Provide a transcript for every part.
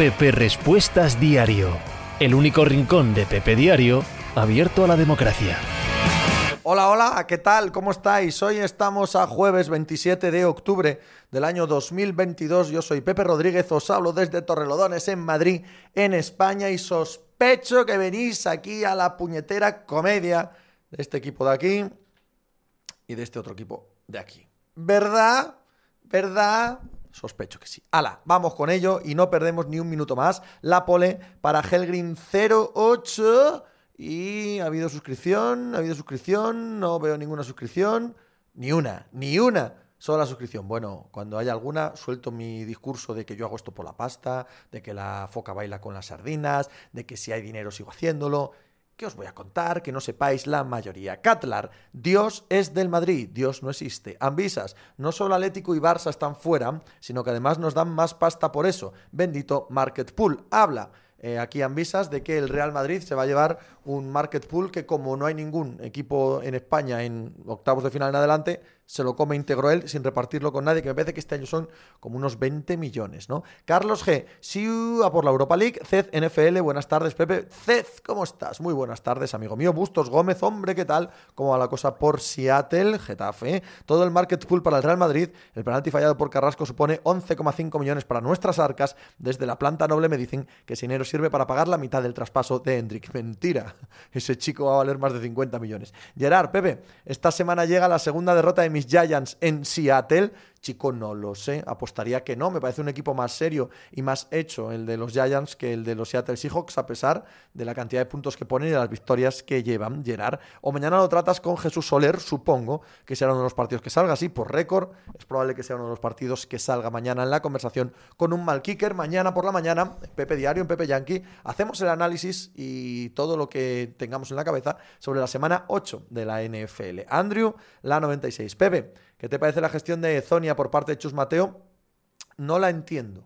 Pepe Respuestas Diario, el único rincón de Pepe Diario abierto a la democracia. Hola, hola, ¿qué tal? ¿Cómo estáis? Hoy estamos a jueves 27 de octubre del año 2022. Yo soy Pepe Rodríguez, os hablo desde Torrelodones, en Madrid, en España, y sospecho que venís aquí a la puñetera comedia de este equipo de aquí y de este otro equipo de aquí. ¿Verdad? ¿Verdad? Sospecho que sí. Hala, vamos con ello y no perdemos ni un minuto más. La pole para Helgrin 08. Y ha habido suscripción, ha habido suscripción, no veo ninguna suscripción. Ni una, ni una sola suscripción. Bueno, cuando haya alguna, suelto mi discurso de que yo hago esto por la pasta, de que la foca baila con las sardinas, de que si hay dinero sigo haciéndolo. ¿Qué os voy a contar? Que no sepáis la mayoría. Catlar, Dios es del Madrid, Dios no existe. Ambisas, no solo Atlético y Barça están fuera, sino que además nos dan más pasta por eso. Bendito Market Pool. Habla. Eh, aquí Ambisas de que el Real Madrid se va a llevar un market pool que como no hay ningún equipo en España en octavos de final en adelante, se lo come íntegro él sin repartirlo con nadie, que me parece que este año son como unos 20 millones, ¿no? Carlos G, siu a por la Europa League, Cez NFL, buenas tardes, Pepe. Cez, ¿cómo estás? Muy buenas tardes, amigo mío. Bustos Gómez, hombre, ¿qué tal? ¿Cómo va la cosa por Seattle, Getafe? Todo el market pool para el Real Madrid, el penalti fallado por Carrasco supone 11,5 millones para nuestras arcas. Desde la planta noble me dicen que ese dinero sirve para pagar la mitad del traspaso de Hendrik. Mentira, ese chico va a valer más de 50 millones. Gerard, Pepe, esta semana llega la segunda derrota de mis Giants en Seattle Chico, no lo sé. Apostaría que no. Me parece un equipo más serio y más hecho el de los Giants que el de los Seattle Seahawks, a pesar de la cantidad de puntos que ponen y de las victorias que llevan. Gerard. O mañana lo tratas con Jesús Soler, supongo que será uno de los partidos que salga. Sí, por récord. Es probable que sea uno de los partidos que salga mañana en la conversación con un mal kicker. Mañana por la mañana, Pepe Diario, en Pepe Yankee, hacemos el análisis y todo lo que tengamos en la cabeza sobre la semana 8 de la NFL. Andrew, la 96. Pepe. ¿Qué te parece la gestión de Zonia por parte de Chus Mateo? No la entiendo.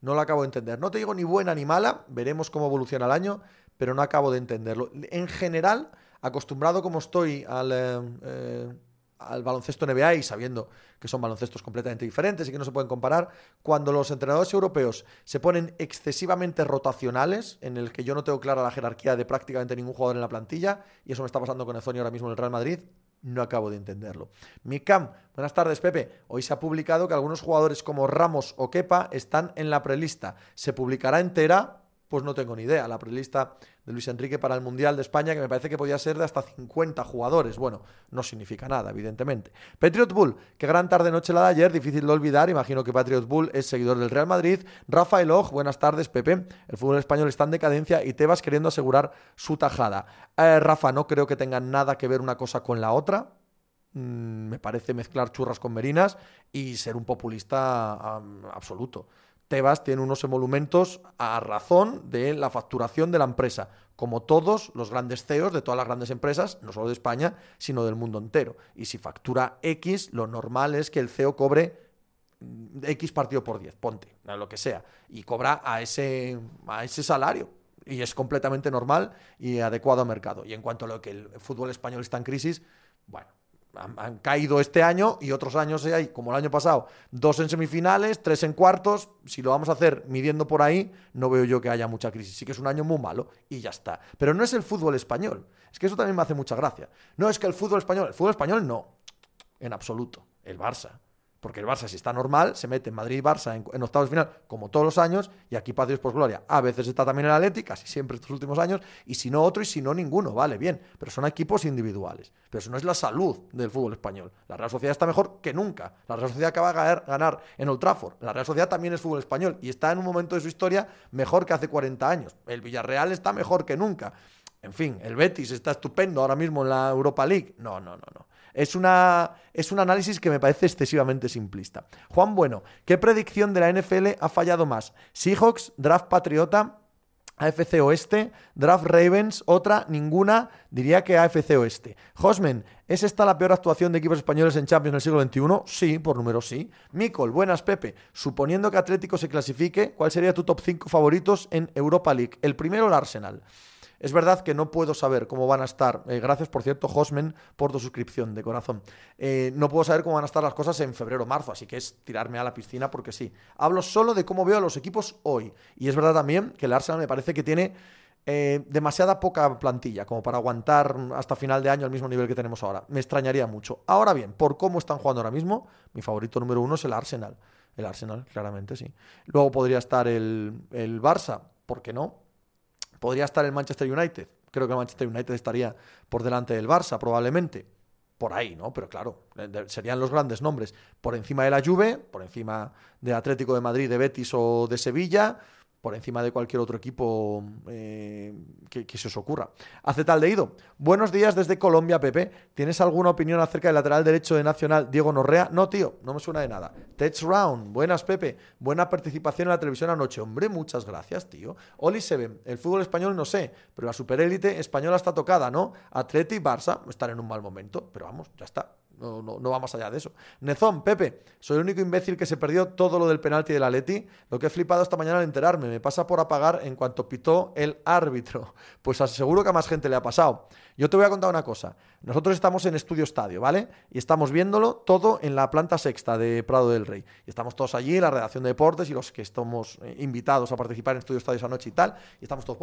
No la acabo de entender. No te digo ni buena ni mala, veremos cómo evoluciona el año, pero no acabo de entenderlo. En general, acostumbrado como estoy al, eh, eh, al baloncesto NBA y sabiendo que son baloncestos completamente diferentes y que no se pueden comparar, cuando los entrenadores europeos se ponen excesivamente rotacionales, en el que yo no tengo clara la jerarquía de prácticamente ningún jugador en la plantilla, y eso me está pasando con Zonia ahora mismo en el Real Madrid, no acabo de entenderlo. Mikam, buenas tardes, Pepe. Hoy se ha publicado que algunos jugadores como Ramos o Kepa están en la prelista. ¿Se publicará entera? Pues no tengo ni idea. La prelista de Luis Enrique para el Mundial de España, que me parece que podía ser de hasta 50 jugadores. Bueno, no significa nada, evidentemente. Patriot Bull, qué gran tarde-noche la de ayer, difícil de olvidar. Imagino que Patriot Bull es seguidor del Real Madrid. Rafael Oj, buenas tardes, Pepe. El fútbol español está en decadencia y Tebas queriendo asegurar su tajada. Eh, Rafa, no creo que tengan nada que ver una cosa con la otra. Mm, me parece mezclar churras con merinas y ser un populista absoluto. Tebas tiene unos emolumentos a razón de la facturación de la empresa, como todos los grandes CEOs de todas las grandes empresas, no solo de España, sino del mundo entero. Y si factura X, lo normal es que el CEO cobre mm, X partido por 10, ponte, lo que sea, y cobra a ese, a ese salario. Y es completamente normal y adecuado al mercado. Y en cuanto a lo que el fútbol español está en crisis, bueno, han, caído este año y otros años hay, como el año pasado, dos en semifinales, tres en cuartos. Si lo vamos a hacer midiendo por ahí, no veo yo que haya mucha crisis. Sí que es un año muy malo y ya está. Pero no es el fútbol español. Es que eso también me hace mucha gracia. No es que el fútbol español, el fútbol español no, en absoluto. El Barça, porque el Barça, si está normal, se mete en Madrid y Barça en, octavos de final, como todos los años, y aquí Paz por Gloria. A veces está también el Atlético, casi siempre estos últimos años, y si no otro, y si no ninguno, vale, bien. Pero son equipos individuales. Pero eso no es la salud del fútbol español. La Real Sociedad está mejor que nunca. La Real Sociedad acaba de ganar, en Old Trafford. La Real Sociedad también es fútbol español, y está en un momento de su historia mejor que hace 40 años. El Villarreal está mejor que nunca. En fin, el Betis está estupendo ahora mismo en la Europa League. No, no, no, no. Es, una, es un análisis que me parece excesivamente simplista. Juan Bueno, ¿qué predicción de la NFL ha fallado más? Seahawks, Draft Patriota, AFC Oeste, Draft Ravens, otra, ninguna, diría que AFC Oeste. Josmen, ¿es esta la peor actuación de equipos españoles en Champions del siglo XXI? Sí, por número sí. Mikol, buenas Pepe. Suponiendo que Atlético se clasifique, ¿cuál sería tu top 5 favoritos en Europa League? El primero, el Arsenal. Es verdad que no puedo saber cómo van a estar. Eh, gracias, por cierto, Hosmen, por tu suscripción de corazón. Eh, no puedo saber cómo van a estar las cosas en febrero o marzo, así que es tirarme a la piscina porque sí. Hablo solo de cómo veo a los equipos hoy. Y es verdad también que el Arsenal me parece que tiene eh, demasiada poca plantilla como para aguantar hasta final de año al mismo nivel que tenemos ahora. Me extrañaría mucho. Ahora bien, por cómo están jugando ahora mismo, mi favorito número uno es el Arsenal. El Arsenal, claramente, sí. Luego podría estar el, el Barça, ¿por qué no? Podría estar el Manchester United. Creo que el Manchester United estaría por delante del Barça, probablemente. Por ahí, ¿no? Pero claro, serían los grandes nombres. Por encima de la Juve, por encima de Atlético de Madrid, de Betis o de Sevilla por encima de cualquier otro equipo eh, que, se os ocurra. Hace tal de ido. Buenos días desde Colombia, Pepe. ¿Tienes alguna opinión acerca del lateral derecho de Nacional, Diego Norrea? No, tío, no me suena de nada. Tech Round, buenas, Pepe. Buena participación en la televisión anoche. Hombre, muchas gracias, tío. Oli Seven, el fútbol español no sé, pero la superélite española está tocada, ¿no? Atleti y Barça están en un mal momento, pero vamos, ya está. No, no, no, va más allá de eso. Nezón, Pepe, soy el único imbécil que se perdió todo lo del penalti del Atleti. Lo que he flipado esta mañana al enterarme. Me pasa por apagar en cuanto pitó el árbitro. Pues aseguro que a más gente le ha pasado. Yo te voy a contar una cosa. Nosotros estamos en Estudio Estadio, ¿vale? Y estamos viéndolo todo en la planta sexta de Prado del Rey. Y estamos todos allí, la redacción de deportes y los que estamos eh, invitados a participar en Estudio Estadio esa noche y tal. Y estamos todos...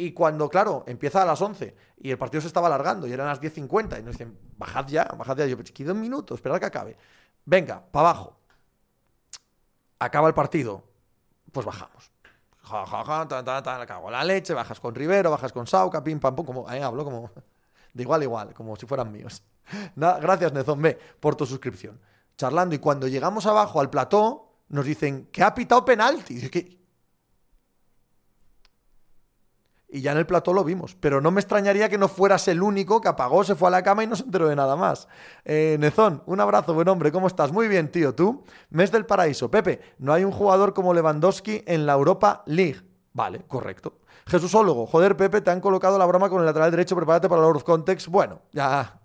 Y cuando, claro, empieza a las 11 y el partido se estaba alargando y eran las 10.50 y nos dicen, bajad ya, bajad ya. Yo, quedo un minuto, esperad que acabe. Venga, para abajo. Acaba el partido, pues bajamos. Ja, ja, ja, ta, ta, ta, cago la leche, bajas con Rivero, bajas con Sauca, pim, pam, pum, como, ahí hablo como de igual a igual, como si fueran míos. gracias, Nezón B, por tu suscripción. Charlando, y cuando llegamos abajo al plató, nos dicen que ha pitado penalti. ¿Qué, y ya en el plató lo vimos. Pero no me extrañaría que no fueras el único que apagó, se fue a la cama y no se enteró de nada más. Eh, Nezón, un abrazo, buen hombre, ¿cómo estás? Muy bien, tío. ¿Tú? Mes del paraíso. Pepe, no hay un jugador como Lewandowski en la Europa League. Vale, correcto. Jesúsólogo, joder, Pepe, te han colocado la broma con el lateral derecho, prepárate para el Out of Context. Bueno, ya,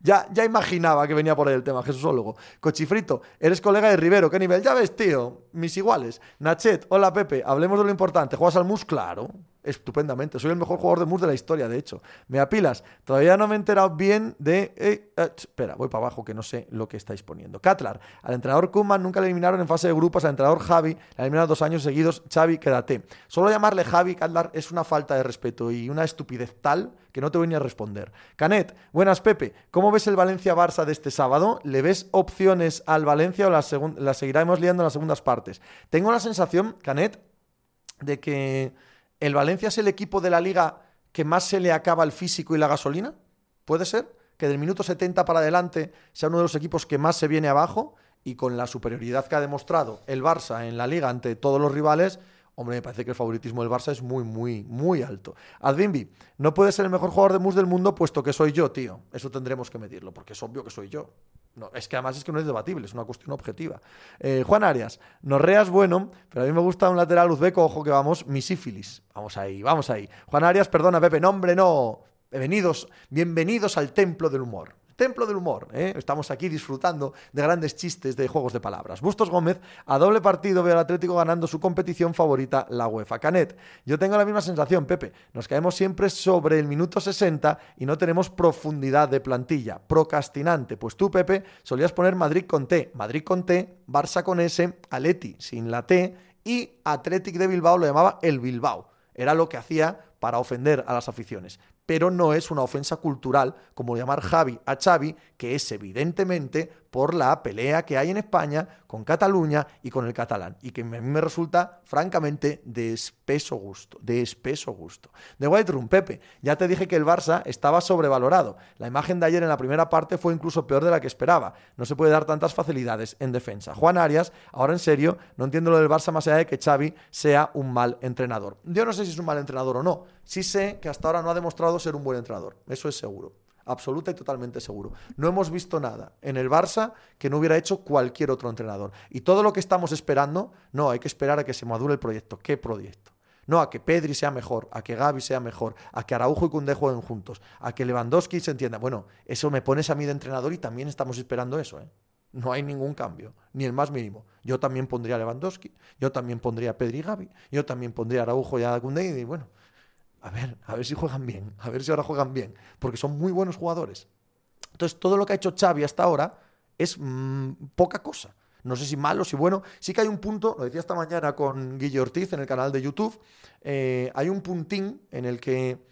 ya, ya imaginaba que venía por ahí el tema, Jesúsólogo. Cochifrito, eres colega de Rivero, ¿qué nivel? Ya ves, tío, mis iguales. Nachet, hola Pepe, hablemos de lo importante. ¿Juegas al MUS? Claro estupendamente. Soy el mejor jugador de MUS de la historia, de hecho. Me apilas. Todavía no me he enterado bien de... Eh, eh, espera, voy para abajo que no sé lo que estáis poniendo. Catlar. Al entrenador Kuman nunca le eliminaron en fase de grupos. Al entrenador Javi le eliminaron dos años seguidos. Xavi, quédate. Solo llamarle Javi, Catlar, es una falta de respeto y una estupidez tal que no te voy ni a responder. Canet, buenas Pepe. ¿Cómo ves el Valencia-Barça de este sábado? ¿Le ves opciones al Valencia o las seguiremos liando en las segundas partes? Tengo la sensación, Canet, de que ¿El Valencia es el equipo de la liga que más se le acaba el físico y la gasolina? ¿Puede ser? Que del minuto 70 para adelante sea uno de los equipos que más se viene abajo y con la superioridad que ha demostrado el Barça en la liga ante todos los rivales, hombre, me parece que el favoritismo del Barça es muy, muy, muy alto. Advinbi, no puede ser el mejor jugador de mus del mundo puesto que soy yo, tío. Eso tendremos que medirlo, porque es obvio que soy yo. No, es que además es que no es debatible, es una cuestión objetiva. Eh, Juan Arias, Norreas bueno, pero a mí me gusta un lateral uzbeco, ojo que vamos, mi sífilis. Vamos ahí, vamos ahí. Juan Arias, perdona, Pepe, nombre no. Bienvenidos, bienvenidos al templo del humor. Templo del humor. ¿eh? Estamos aquí disfrutando de grandes chistes de juegos de palabras. Bustos Gómez, a doble partido veo al Atlético ganando su competición favorita, la UEFA. Canet, yo tengo la misma sensación, Pepe. Nos caemos siempre sobre el minuto 60 y no tenemos profundidad de plantilla. Procrastinante. Pues tú, Pepe, solías poner Madrid con T. Madrid con T, Barça con S, Aleti sin la T y Athletic de Bilbao lo llamaba el Bilbao. Era lo que hacía para ofender a las aficiones pero no es una ofensa cultural como llamar Javi a Xavi, que es evidentemente por la pelea que hay en España con Cataluña y con el catalán, y que a mí me resulta francamente de espeso gusto, de espeso gusto. De White Room, Pepe, ya te dije que el Barça estaba sobrevalorado. La imagen de ayer en la primera parte fue incluso peor de la que esperaba. No se puede dar tantas facilidades en defensa. Juan Arias, ahora en serio, no entiendo lo del Barça más allá de que Xavi sea un mal entrenador. Yo no sé si es un mal entrenador o no. Sí sé que hasta ahora no ha demostrado ser un buen entrenador. Eso es seguro absoluta y totalmente seguro. No hemos visto nada en el Barça que no hubiera hecho cualquier otro entrenador. Y todo lo que estamos esperando, no, hay que esperar a que se madure el proyecto. ¿Qué proyecto? No, a que Pedri sea mejor, a que Gaby sea mejor, a que Araujo y Cundé jueguen juntos, a que Lewandowski se entienda. Bueno, eso me pones a mí de entrenador y también estamos esperando eso. ¿eh? No hay ningún cambio, ni el más mínimo. Yo también pondría a Lewandowski, yo también pondría a Pedri y Gavi, yo también pondría a Araujo y a Koundé y bueno, a ver, a ver si juegan bien, a ver si ahora juegan bien, porque son muy buenos jugadores. Entonces, todo lo que ha hecho Xavi hasta ahora es mm, poca cosa. No sé si malo, si bueno. Sí que hay un punto, lo decía esta mañana con Guille Ortiz en el canal de YouTube, eh, hay un puntín en el que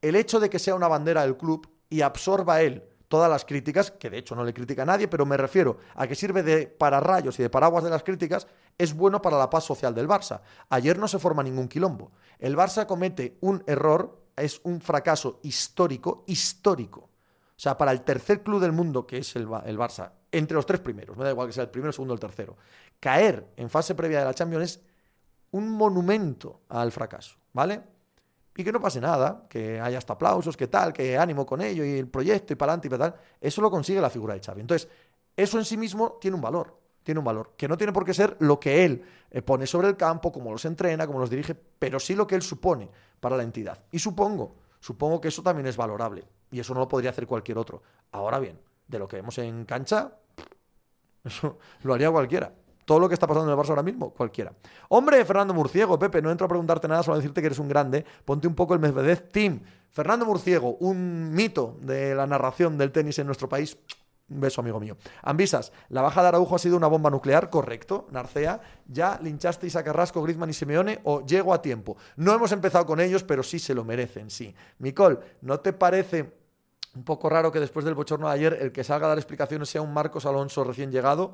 el hecho de que sea una bandera del club y absorba él todas las críticas, que de hecho no le critica a nadie, pero me refiero a que sirve de pararrayos y de paraguas de las críticas, es bueno para la paz social del Barça. Ayer no se forma ningún quilombo. El Barça comete un error, es un fracaso histórico, histórico. O sea, para el tercer club del mundo, que es el, Barça, entre los tres primeros, me da igual que sea el primero, el segundo o el tercero, caer en fase previa de la Champions es un monumento al fracaso, ¿vale? y que no pase nada, que haya hasta aplausos, que tal, que ánimo con ello y el proyecto y para adelante y tal. Eso lo consigue la figura de Xavi. Entonces, eso en sí mismo tiene un valor, tiene un valor, que no tiene por qué ser lo que él eh, pone sobre el campo, como los entrena, como los dirige, pero sí lo que él supone para la entidad. Y supongo, supongo que eso también es valorable, y eso no lo podría hacer cualquier otro. Ahora bien, de lo que vemos en cancha, eso lo haría cualquiera todo lo que está pasando en el Barça ahora mismo, cualquiera. Hombre, Fernando Murciego, Pepe, no entro a preguntarte nada, solo a decirte que eres un grande. Ponte un poco el Medvedev Team. Fernando Murciego, un mito de la narración del tenis en nuestro país. Un beso, amigo mío. Ambisas, la baja de Araujo ha sido una bomba nuclear, correcto, Narcea. ¿Ya linchasteis a Carrasco, Griezmann y Simeone o llego a tiempo? No hemos empezado con ellos, pero sí se lo merecen, sí. Micol, ¿no te parece un poco raro que después del bochorno de ayer el que salga a dar explicaciones sea un Marcos Alonso recién llegado?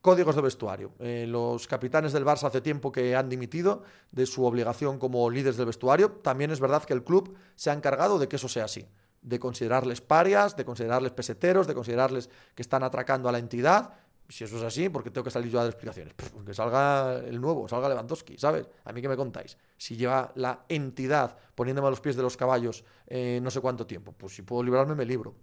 Códigos de vestuario. Eh, los capitanes del Barça hace tiempo que han dimitido de su obligación como líderes del vestuario. También es verdad que el club se ha encargado de que eso sea así, de considerarles parias, de considerarles peseteros, de considerarles que están atracando a la entidad. Si eso es así, ¿por qué tengo que salir yo a dar explicaciones? que salga el nuevo, salga Lewandowski, ¿sabes? A mí que me contáis. Si lleva la entidad poniéndome a los pies de los caballos eh, no sé cuánto tiempo, pues si puedo librarme, me libro.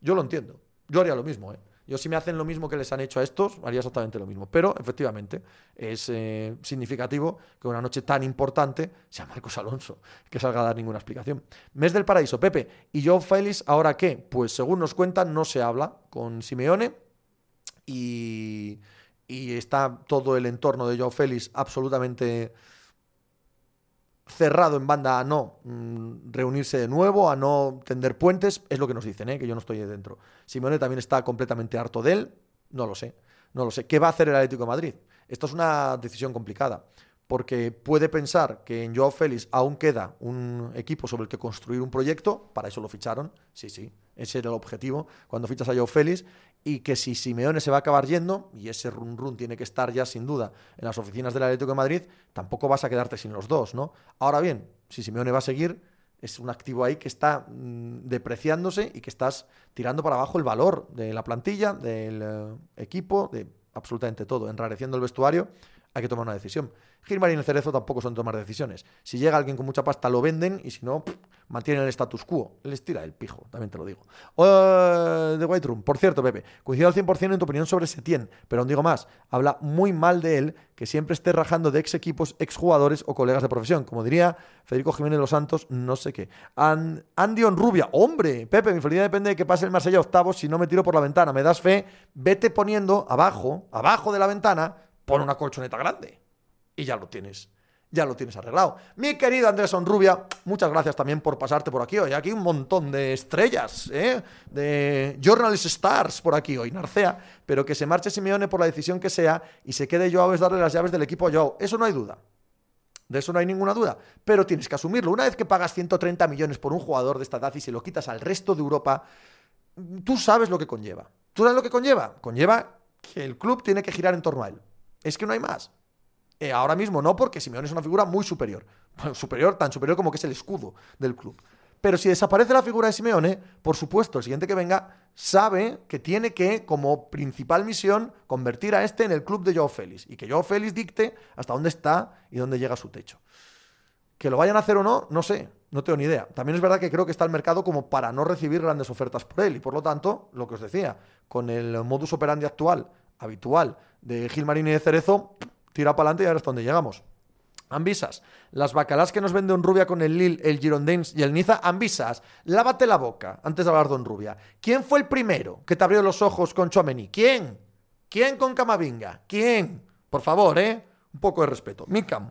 Yo lo entiendo. Yo haría lo mismo, ¿eh? Yo si me hacen lo mismo que les han hecho a estos, haría exactamente lo mismo. Pero efectivamente es eh, significativo que una noche tan importante sea Marcos Alonso, que salga a dar ninguna explicación. Mes del paraíso, Pepe. ¿Y Joe Félix ahora qué? Pues según nos cuentan, no se habla con Simeone y, y está todo el entorno de Joe Félix absolutamente cerrado en banda a no mm, reunirse de nuevo, a no tender puentes, es lo que nos dicen, ¿eh? que yo no estoy dentro. Simeone también está completamente harto de él, no lo sé, no lo sé. ¿Qué va a hacer el Atlético de Madrid? Esto es una decisión complicada, porque puede pensar que en Joao Félix aún queda un equipo sobre el que construir un proyecto, para eso lo ficharon, sí, sí, ese era el objetivo cuando fichas a Joao Félix, y que si Simeone se va a acabar yendo, y ese run run tiene que estar ya sin duda en las oficinas del Atlético de Madrid, tampoco vas a quedarte sin los dos, ¿no? Ahora bien, si Simeone va a seguir, es un activo ahí que está mm, depreciándose y que estás tirando para abajo el valor de la plantilla, del eh, equipo, de absolutamente todo, enrareciendo el vestuario hay que tomar una decisión. Gilmar y el Cerezo tampoco son tomar decisiones. Si llega alguien con mucha pasta, lo venden y si no, mantienen el status quo. Les tira el pijo, también te lo digo. De The White Room. Por cierto, Pepe, coincido al 100% en tu opinión sobre Setien, pero aún digo más. Habla muy mal de él que siempre esté rajando de ex equipos, ex jugadores o colegas de profesión. Como diría Federico Jiménez Los Santos, no sé qué. Andy Rubia. Hombre, Pepe, mi felicidad depende de que pase el Marsella octavos si no me tiro por la ventana. Me das fe, vete poniendo abajo, abajo de la ventana pon una colchoneta grande y ya lo tienes. Ya lo tienes arreglado. Mi querido Andrés Onrubia, muchas gracias también por pasarte por aquí hoy. Aquí un montón de estrellas, ¿eh? de Journalist Stars por aquí hoy, Narcea. Pero que se marche Simeone por la decisión que sea y se quede Joao es darle las llaves del equipo a Joao. Eso no hay duda. De eso no hay ninguna duda. Pero tienes que asumirlo. Una vez que pagas 130 millones por un jugador de esta edad y se lo quitas al resto de Europa, tú sabes lo que conlleva. ¿Tú sabes lo que conlleva? Conlleva que el club tiene que girar en torno a él. Es que no hay más. Eh, ahora mismo no, porque Simeone es una figura muy superior. superior, tan superior como que es el escudo del club. Pero si desaparece la figura de Simeone, por supuesto, el siguiente que venga sabe que tiene que, como principal misión, convertir a este en el club de Joao Félix. Y que Joao Félix dicte hasta dónde está y dónde llega su techo. Que lo vayan a hacer o no, no sé, no tengo ni idea. También es verdad que creo que está el mercado como para no recibir grandes ofertas por él. Y por lo tanto, lo que os decía, con el modus operandi actual habitual de Gilmarín y de Cerezo, tira para adelante y ahora hasta donde llegamos. Ambisas, las bacalás que nos vende Rubia con el Lille, el Girondins y el Niza. Ambisas, lávate la boca antes de hablar de Rubia. ¿Quién fue el primero que te abrió los ojos con Chomeni? ¿Quién? ¿Quién con Camavinga? ¿Quién? Por favor, ¿eh? Un poco de respeto. Mikam.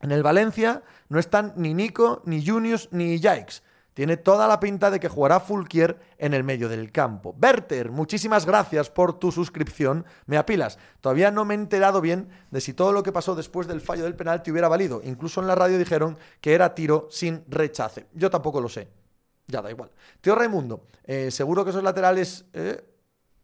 En el Valencia no están ni Nico, ni Junius, ni Jikes. Tiene toda la pinta de que jugará Fulquier en el medio del campo. Berter, muchísimas gracias por tu suscripción. Me apilas. Todavía no me he enterado bien de si todo lo que pasó después del fallo del penalti hubiera valido. Incluso en la radio dijeron que era tiro sin rechace. Yo tampoco lo sé. Ya da igual. Tío Raimundo, eh, seguro que esos laterales... Eh,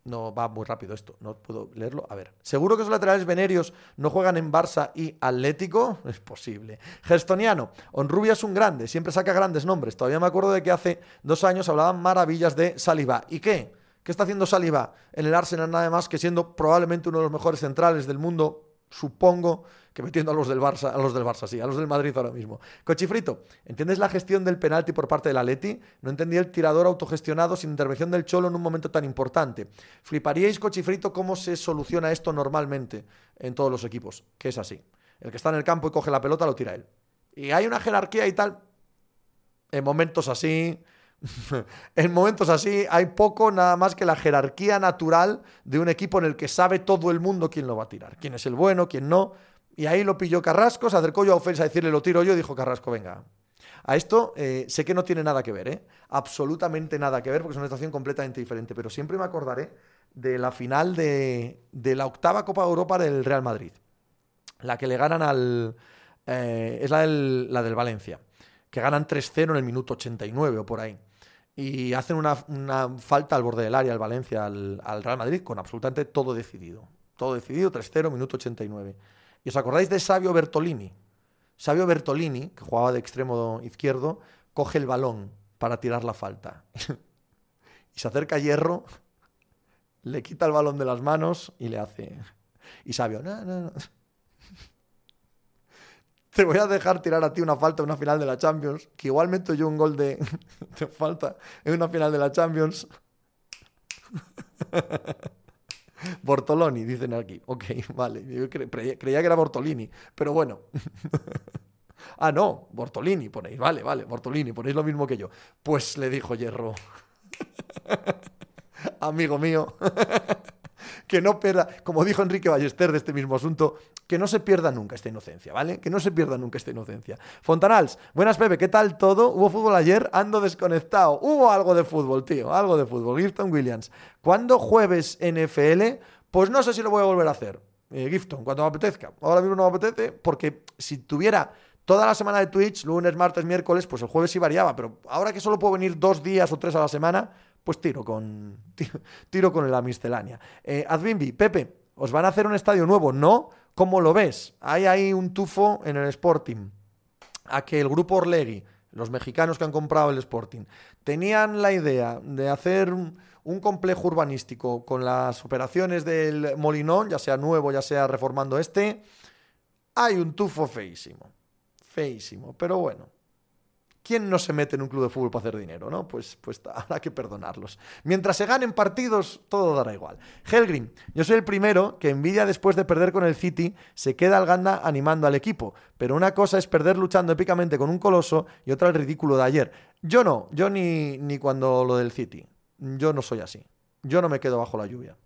no va muy rápido esto, no puedo leerlo. A ver, ¿seguro que esos laterales venerios no juegan en Barça y Atlético? Es posible. Gerstoniano, Onrubia es un grande, siempre saca grandes nombres. Todavía me acuerdo de que hace dos años hablaban maravillas de Saliba. ¿Y qué? ¿Qué está haciendo Saliba en el Arsenal nada más que siendo probablemente uno de los mejores centrales del mundo? Supongo que metiendo a los del Barça, a los del Barça, sí, a los del Madrid ahora mismo. Cochifrito, ¿entiendes la gestión del penalti por parte del Atleti? No entendí el tirador autogestionado sin intervención del Cholo en un momento tan importante. ¿Fliparíais, Cochifrito, cómo se soluciona esto normalmente en todos los equipos? Que es así. El que está en el campo y coge la pelota lo tira él. Y hay una jerarquía y tal. En momentos así, en momentos así hay poco nada más que la jerarquía natural de un equipo en el que sabe todo el mundo quién lo va a tirar, quién es el bueno, quién no. Y ahí lo pilló Carrasco, se acercó yo a ofensa a decirle lo tiro yo, dijo Carrasco, venga. A esto eh, sé que no tiene nada que ver, ¿eh? absolutamente nada que ver, porque es una situación completamente diferente, pero siempre me acordaré de la final de, la octava Copa de Europa del Real Madrid, la que le ganan al... Eh, es la del, la del Valencia, que ganan 3-0 en el minuto 89 o por ahí y hacen una, falta al borde del área al Valencia, al, al, Real Madrid, con absolutamente todo decidido. Todo decidido, 3-0, minuto 89. ¿Y os acordáis de Sabio Bertolini? Sabio Bertolini, que jugaba de extremo izquierdo, coge el balón para tirar la falta. y se acerca a Hierro, le quita el balón de las manos y le hace... Y Sabio, no, no, no. Te voy a dejar tirar a ti una falta en una final de la Champions, que igual meto yo un gol de, falta en una final de la Champions. Bortoloni, dicen aquí. Ok, vale. Yo creía que era Bortolini, pero bueno. ah, no, Bortolini ponéis. Vale, vale, Bortolini, ponéis lo mismo que yo. Pues le dijo Hierro. Amigo mío. Que no pierda, como dijo Enrique Ballester de este mismo asunto, que no se pierda nunca esta inocencia, ¿vale? Que no se pierda nunca esta inocencia. Fontanals, buenas Pepe, ¿qué tal todo? ¿Hubo fútbol ayer? Ando desconectado. Hubo algo de fútbol, tío, algo de fútbol. Gifton Williams, ¿cuándo jueves NFL? Pues no sé si lo voy a volver a hacer. Eh, Gifton, cuando me apetezca. Ahora mismo no me apetece porque si tuviera toda la semana de Twitch, lunes, martes, miércoles, pues el jueves sí variaba, pero ahora que solo puedo venir dos días o tres a la semana, pues tiro con, tiro, con la miscelánea. Eh, Pepe, ¿os van a hacer un estadio nuevo? No, ¿cómo lo ves? Hay ahí un tufo en el Sporting. A que el grupo Orlegui, los mexicanos que han comprado el Sporting, tenían la idea de hacer un complejo urbanístico con las operaciones del Molinón, ya sea nuevo, ya sea reformando este. Hay un tufo feísimo. Feísimo. Pero bueno, ¿Quién no se mete en un club de fútbol para hacer dinero? ¿no? Pues, pues habrá que perdonarlos. Mientras se ganen partidos, todo dará igual. Helgrim, yo soy el primero que envidia después de perder con el City, se queda al ganda animando al equipo. Pero una cosa es perder luchando épicamente con un coloso y otra el ridículo de ayer. Yo no, yo ni, ni cuando lo del City. Yo no soy así. Yo no me quedo bajo la lluvia.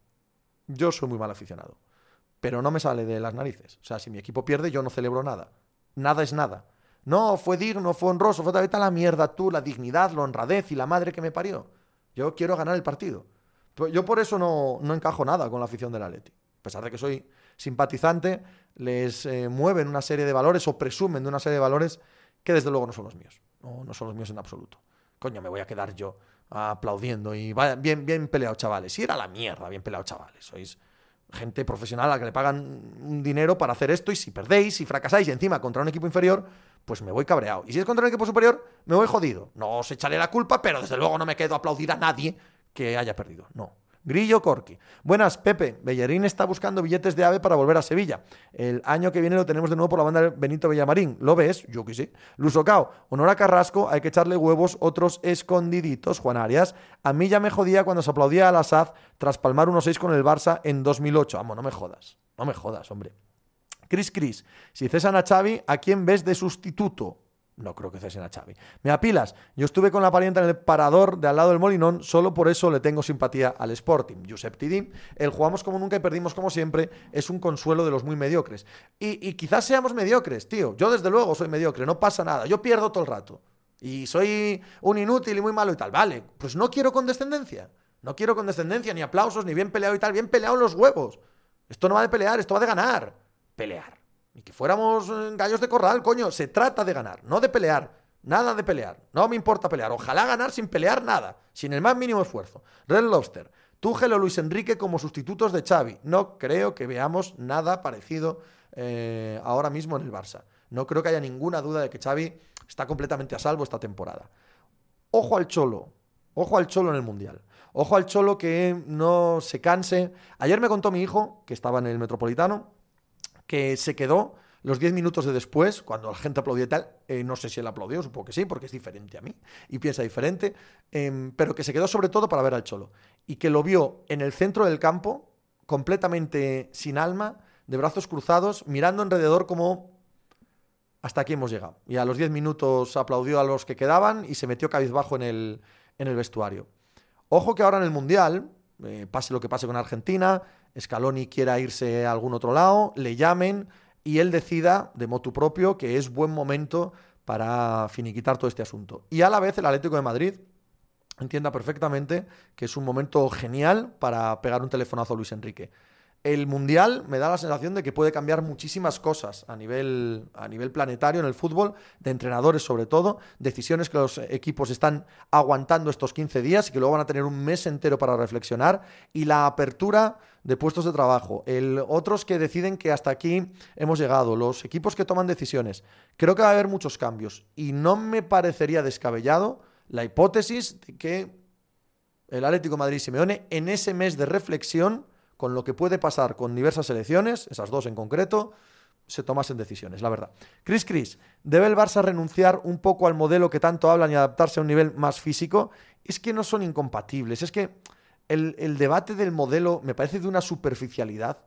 Yo soy muy mal aficionado. Pero no me sale de las narices. O sea, si mi equipo pierde, yo no celebro nada. Nada es nada. No, fue digno, fue honroso, fue vez a la mierda tú, la dignidad, la honradez y la madre que me parió. Yo quiero ganar el partido. Yo por eso no, no encajo nada con la afición del Atleti. A pesar de que soy simpatizante, les eh, mueven una serie de valores o presumen de una serie de valores que desde luego no son los míos. No, no son los míos en absoluto. Coño, me voy a quedar yo aplaudiendo y vaya, bien, bien peleado, chavales. Y era la mierda, bien peleado, chavales. Sois gente profesional a la que le pagan un dinero para hacer esto y si perdéis, si fracasáis y encima contra un equipo inferior, pues me voy cabreado. Y si es contra un equipo superior, me voy jodido. No os echaré la culpa, pero desde luego no me quedo a aplaudir a nadie que haya perdido. No. Grillo Corky. Buenas, Pepe. Bellerín está buscando billetes de AVE para volver a Sevilla. El año que viene lo tenemos de nuevo por la banda Benito Villamarín. ¿Lo ves? Yo que sí. Lusocao. Honor a Carrasco, hay que echarle huevos, otros escondiditos. Juan Arias. A mí ya me jodía cuando se aplaudía a la SAD tras palmar 1-6 con el Barça en 2008. Vamos, no me jodas. No me jodas, hombre. Chris Chris, si cesan a Xavi, ¿a quién ves de sustituto? No creo que cesen a Xavi. Me apilas. Yo estuve con la parienta en el parador de al lado del Molinón, solo por eso le tengo simpatía al Sporting. Josep Tidí, el jugamos como nunca y perdimos como siempre, es un consuelo de los muy mediocres. Y, y quizás seamos mediocres, tío. Yo desde luego soy mediocre, no pasa nada. Yo pierdo todo el rato. Y soy un inútil y muy malo y tal. Vale, pues no quiero condescendencia. No quiero condescendencia, ni aplausos, ni bien peleado y tal. Bien peleado los huevos. Esto no va de pelear, esto va de ganar. Pelear. Ni que fuéramos eh, gallos de corral, coño. Se trata de ganar, no de pelear. Nada de pelear. No me importa pelear. Ojalá ganar sin pelear nada. Sin el más mínimo esfuerzo. Red Lobster. Tuchel o Luis Enrique como sustitutos de Xavi. No creo que veamos nada parecido eh, ahora mismo en el Barça. No creo que haya ninguna duda de que Xavi está completamente a salvo esta temporada. Ojo al Cholo. Ojo al Cholo en el Mundial. Ojo al Cholo que no se canse. Ayer me contó mi hijo, que estaba en el Metropolitano, que se quedó los 10 minutos de después, cuando la gente aplaudía y tal, eh, no sé si él aplaudió, supongo que sí, porque es diferente a mí y piensa diferente, em, pero que se quedó sobre todo para ver al Cholo. Y que lo vio en el centro del campo, completamente sin alma, de brazos cruzados, mirando alrededor como hasta aquí hemos llegado. Y a los 10 minutos aplaudió a los que quedaban y se metió cabizbajo en el, en el vestuario. Ojo que ahora en el Mundial, eh, pase lo que pase con Argentina, Scaloni quiera irse a algún otro lado, le llamen y él decida de motu propio que es buen momento para finiquitar todo este asunto. Y a la vez el Atlético de Madrid entienda perfectamente que es un momento genial para pegar un telefonazo a Luis Enrique el Mundial me da la sensación de que puede cambiar muchísimas cosas a nivel, a nivel planetario en el fútbol, de entrenadores sobre todo, decisiones que los equipos están aguantando estos 15 días y que luego van a tener un mes entero para reflexionar, y la apertura de puestos de trabajo, el, otros que deciden que hasta aquí hemos llegado, los equipos que toman decisiones. Creo que va a haber muchos cambios y no me parecería descabellado la hipótesis de que el Atlético Madrid-Simeone en ese mes de reflexión con lo que puede pasar con diversas elecciones, esas dos en concreto, se tomasen decisiones, la verdad. Chris Chris, ¿debe el Barça renunciar un poco al modelo que tanto hablan y adaptarse a un nivel más físico? Es que no son incompatibles, es que el, debate del modelo me parece de una superficialidad,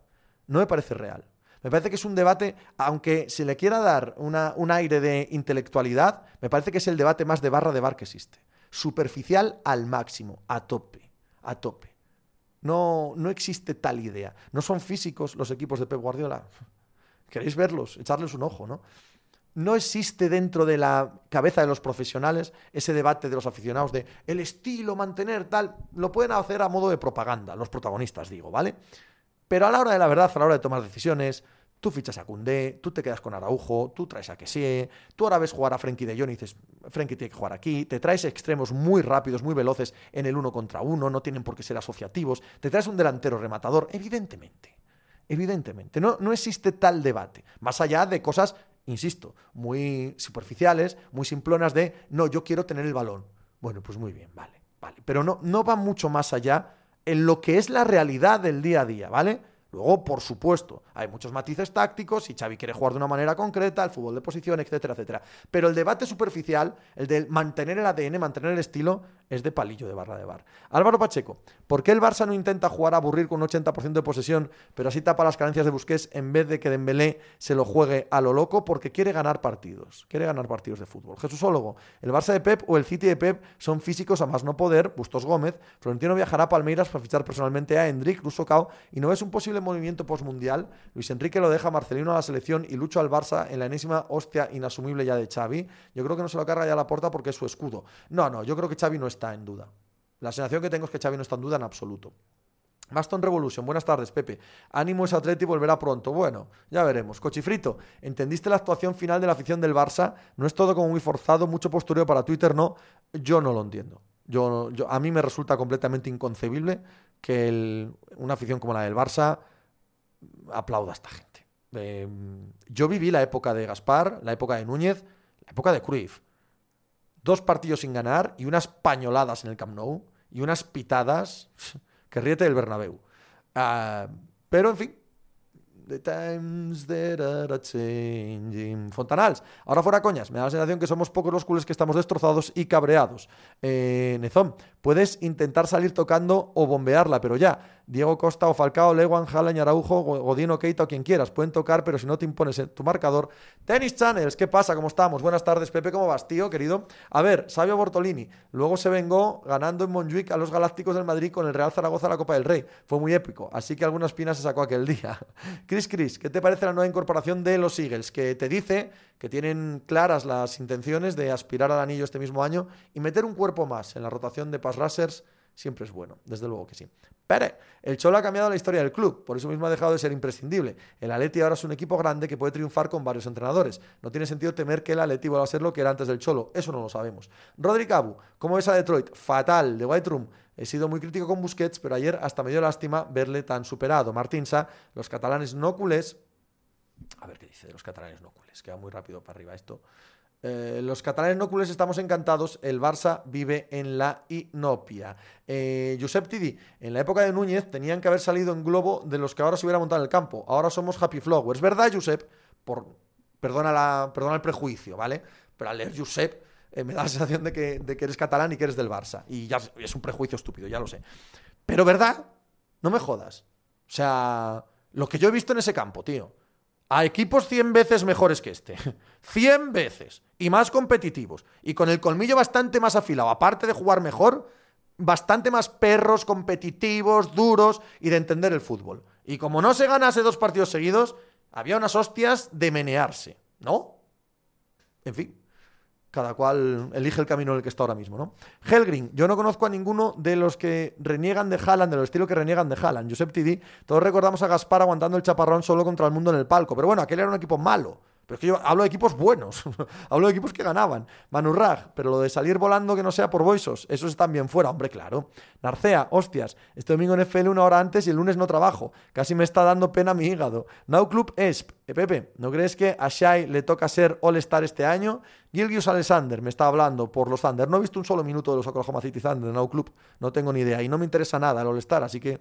no me parece real. Me parece que es un debate, aunque se le quiera dar un aire de intelectualidad, me parece que es el debate más de barra de bar que existe. Superficial al máximo, a tope, a tope. No, no existe tal idea. No son físicos los equipos de Pep Guardiola. Queréis verlos, echarles un ojo, ¿no? No existe dentro de la cabeza de los profesionales ese debate de los aficionados de el estilo, mantener tal. Lo pueden hacer a modo de propaganda, los protagonistas, digo, ¿vale? Pero a la hora de la verdad, a la hora de tomar decisiones, Tú fichas a Cundé, tú te quedas con Araujo, tú traes a Kessie, tú ahora ves jugar a Frenkie de Jong y dices, Frenkie tiene que jugar aquí, te traes extremos muy rápidos, muy veloces en el uno contra uno, no tienen por qué ser asociativos, te traes un delantero rematador, evidentemente, evidentemente, no, no existe tal debate, más allá de cosas, insisto, muy superficiales, muy simplonas de, no, yo quiero tener el balón. Bueno, pues muy bien, vale, vale, pero no, no va mucho más allá en lo que es la realidad del día a día, ¿vale? Luego, por supuesto, hay muchos matices tácticos y Xavi quiere jugar de una manera concreta, el fútbol de posición, etcétera, etcétera. Pero el debate superficial, el de mantener el ADN, mantener el estilo, es de palillo de barra de bar. Álvaro Pacheco, ¿por qué el Barça no intenta jugar a aburrir con un 80% de posesión, pero así tapa las carencias de Busquets en vez de que Dembélé se lo juegue a lo loco? Porque quiere ganar partidos, quiere ganar partidos de fútbol. Jesúsólogo, ¿el Barça de Pep o el City de Pep son físicos a más no poder? Bustos Gómez, Florentino viajará a Palmeiras para fichar personalmente a Hendrik, Russo Cao, y no es un posible movimiento postmundial. Luis Enrique lo deja Marcelino a la selección y Lucho al Barça en la enésima hostia inasumible ya de Xavi. Yo creo que no se lo carga ya la puerta porque es su escudo. No, no, yo creo que Xavi no está en duda. La sensación que tengo es que Xavi no está en duda en absoluto. Maston Revolution, buenas tardes, Pepe. Ánimo ese Atleti volverá pronto. Bueno, ya veremos. Cochifrito, ¿entendiste la actuación final de la afición del Barça? No es todo como muy forzado, mucho postureo para Twitter, no. Yo no lo entiendo. Yo a mí me resulta completamente inconcebible que una afición como la del Barça aplauda a esta gente. Em, yo viví la época de Gaspar, la época de Núñez, la época de Cruyff. Dos partidos sin ganar y unas pañoladas en el Camp Nou y unas pitadas que ríete del Bernabéu. Ah, pero en fin, The times that are changing. Fontanals, ahora fuera coñas, me da la sensación que somos pocos los culés que estamos destrozados y cabreados. Eh, Nezón, puedes intentar salir tocando o bombearla, pero ya, Diego Costa o Falcao, Lewan, Haaland, Araujo, Godino, Keita o quien quieras. Pueden tocar, pero si no te impones tu marcador. Tennis Channels, ¿qué pasa? ¿Cómo estamos? Buenas tardes, Pepe, ¿cómo vas, tío, querido? A ver, Sabio Bortolini. Luego se vengó ganando en Montjuic a los Galácticos del Madrid con el Real Zaragoza la Copa del Rey. Fue muy épico, así que algunas pinas se sacó aquel día. Chris Chris, ¿qué te parece la nueva incorporación de los Eagles? Que te dice que tienen claras las intenciones de aspirar al anillo este mismo año y meter un cuerpo más en la rotación de pass rushers siempre es bueno, desde luego que sí. Pero el Cholo ha cambiado la historia del club, por eso mismo ha dejado de ser imprescindible. El Atleti ahora es un equipo grande que puede triunfar con varios entrenadores. No tiene sentido temer que el Atleti vuelva a ser lo que era antes del Cholo, eso no lo sabemos. Rodri Cabu, ¿cómo ves a Detroit? Fatal, de White Room. He sido muy crítico con Busquets, pero ayer hasta me dio lástima verle tan superado. Martinsa, los catalanes no culés. A ver qué dice de los catalanes no culés, queda muy rápido para arriba esto. Eh, los catalanes no culés estamos encantados, el Barça vive en la inopia. Eh, Josep Tidi, en la época de Núñez tenían que haber salido en globo de los que ahora se hubiera montado en el campo. Ahora somos Happy Flowers. ¿Verdad, Josep? Por, perdona, la, perdona el prejuicio, ¿vale? Pero al leer Josep eh, me da la sensación de que, de que eres catalán y que eres del Barça. Y ya es un prejuicio estúpido, ya lo sé. Pero ¿verdad? No me jodas. O sea, lo que yo he visto en ese campo, tío a equipos 100 veces mejores que este. 100 veces. Y más competitivos. Y con el colmillo bastante más afilado. Aparte de jugar mejor, bastante más perros, competitivos, duros y de entender el fútbol. Y como no se ganase dos partidos seguidos, había unas hostias de menearse. ¿No? En fin cada cual elige el camino en el que está ahora mismo, ¿no? Helgrin, yo no conozco a ninguno de los que reniegan de Haaland, de los estilos que reniegan de Haaland. Josep Tidi, todos recordamos a Gaspar aguantando el chaparrón solo contra el mundo en el palco, pero bueno, aquel era un equipo malo. Pero es que yo hablo de equipos buenos, hablo de equipos que ganaban. Manurrag, pero lo de salir volando que no sea por Boisos, esos están bien fuera, hombre, claro. Narcea, hostias, este domingo en FL una hora antes y el lunes no trabajo. Casi me está dando pena mi hígado. Now Club Esp, eh, Pepe, ¿no crees que a Shai le toca ser All-Star este año? Gilgius Alexander me está hablando por los Thunder. No he visto un solo minuto de los Oklahoma City Thunder, Now Club, no tengo ni idea. Y no me interesa nada el All-Star, así que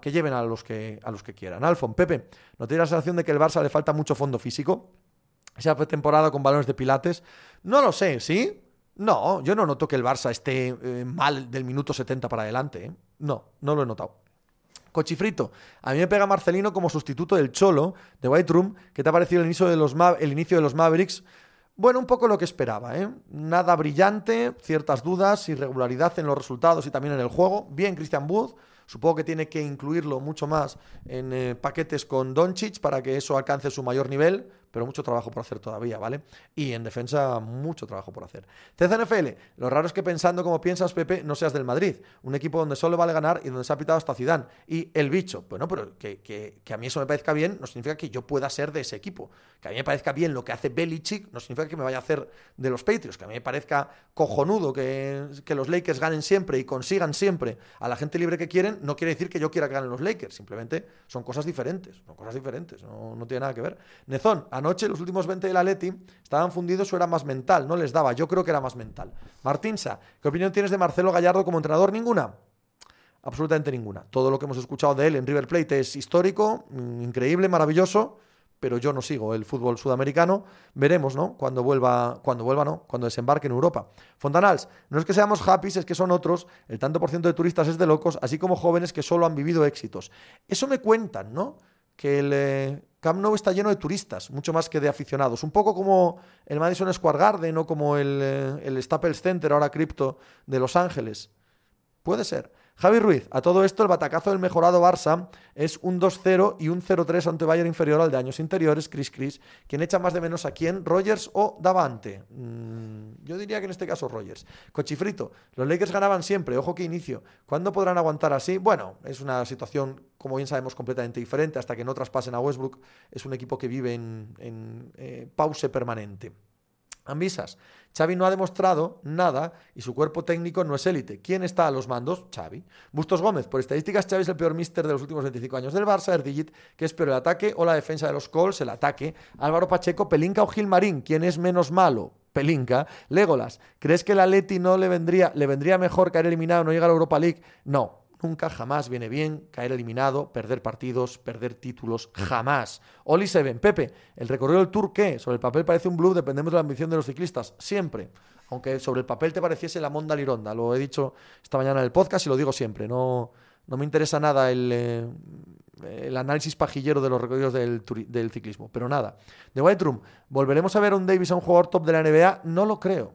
que lleven a los que, a los que quieran. Alfon, Pepe, ¿no tiene la sensación de que el Barça le falta mucho fondo físico? Esa temporada con balones de pilates. No lo sé, ¿sí? No, yo no noto que el Barça esté eh, mal del minuto 70 para adelante. ¿eh? No, no lo he notado. Cochifrito, a mí me pega Marcelino como sustituto del Cholo de White Room. ¿Qué te ha parecido el inicio de los, el inicio de los Mavericks? Bueno, un poco lo que esperaba, ¿eh? Nada brillante, ciertas dudas, irregularidad en los resultados y también en el juego. Bien, Christian Wood, Supongo que tiene que incluirlo mucho más en eh, paquetes con Doncic para que eso alcance su mayor nivel pero mucho trabajo por hacer todavía, ¿vale? Y en defensa, mucho trabajo por hacer. CCNFL, lo raro es que pensando como piensas, Pepe, no seas del Madrid, un equipo donde solo vale ganar y donde se ha pitado hasta Zidane. Y el bicho, bueno, pero que, que, a mí eso me parezca bien no significa que yo pueda ser de ese equipo. Que a mí me parezca bien lo que hace Belichick no significa que me vaya a hacer de los Patriots. Que a mí me parezca cojonudo que, que los Lakers ganen siempre y consigan siempre a la gente libre que quieren, no quiere decir que yo quiera que ganen los Lakers. Simplemente son cosas diferentes, son cosas diferentes, no, no tiene nada que ver. Nezón, Anoche los últimos 20 del Atleti estaban fundidos o era más mental, no les daba, yo creo que era más mental. Martinsa, ¿qué opinión tienes de Marcelo Gallardo como entrenador? Ninguna. Absolutamente ninguna. Todo lo que hemos escuchado de él en River Plate es histórico, mm, increíble, maravilloso, pero yo no sigo el fútbol sudamericano. Veremos, ¿no? Cuando vuelva, cuando vuelva, ¿no? Cuando desembarque en Europa. Fontanals, no es que seamos happy, es que son otros. El tanto por ciento de turistas es de locos, así como jóvenes que solo han vivido éxitos. Eso me cuentan, ¿no? Que el, eh, Camp Nou está lleno de turistas, mucho más que de aficionados. Un poco como el Madison Square Garden o como el, eh, el Staples Center, ahora cripto, de Los Ángeles. Puede ser. Javi Ruiz, a todo esto el batacazo del mejorado Barça es un 2-0 y un 0-3 ante Bayern inferior al de años interiores, Chris Chris, quien echa más de menos a quién, Rogers o Davante. Mm, yo diría que en este caso Rogers. Cochifrito, los Lakers ganaban siempre, ojo que inicio. ¿Cuándo podrán aguantar así? Bueno, es una situación, como bien sabemos, completamente diferente, hasta que no traspasen a Westbrook, es un equipo que vive en, eh, pause permanente. Ambisas. Xavi no ha demostrado nada y su cuerpo técnico no es élite. ¿Quién está a los mandos? Xavi. Bustos Gómez. Por estadísticas, Xavi es el peor mister de los últimos 25 años del Barça. Erdigit, que es peor el ataque o la defensa de los Cols, el ataque. Álvaro Pacheco, Pelinca o Gilmarín. ¿Quién es menos malo? Pelinca. Legolas. ¿Crees que la Leti no le vendría, le vendría mejor caer eliminado no llegar a Europa League? No. Nunca, jamás viene bien caer eliminado, perder partidos, perder títulos, jamás. Oli Seven, Pepe, el recorrido del Tour, ¿qué? Sobre el papel parece un blue, dependemos de la ambición de los ciclistas, siempre. Aunque sobre el papel te pareciese la Monda Lironda, lo he dicho esta mañana en el podcast y lo digo siempre, no, No me interesa nada el, eh, el análisis pajillero de los recorridos del, del, ciclismo, pero nada. De White Room, ¿volveremos a ver un Davis a un jugador top de la NBA? No lo creo.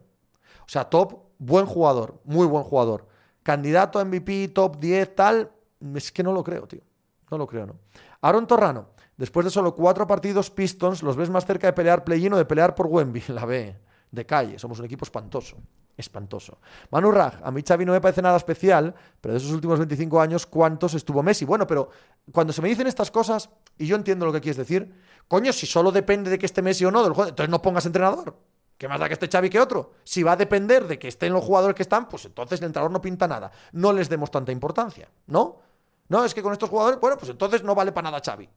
O sea, top, buen jugador, muy buen jugador. Candidato a MVP, top 10, tal, es que no lo creo, tío. No lo creo, ¿no? Aaron Torrano, después de solo cuatro partidos Pistons, ¿los ves más cerca de pelear play-in o de pelear por Wemby? La B, de calle, somos un equipo espantoso. Espantoso. Manu Raj, a mí Xavi no me parece nada especial, pero de esos últimos 25 años, ¿cuántos estuvo Messi? Bueno, pero cuando se me dicen estas cosas, y yo entiendo lo que quieres decir, coño, si solo depende de que esté Messi o no del juego, entonces no pongas entrenador. ¿Qué más da que esté Xavi que otro? Si va a depender de que estén los jugadores que están, pues entonces el entrenador no pinta nada. No les demos tanta importancia, ¿no? No, es que con estos jugadores, bueno, pues entonces no vale para nada Xavi.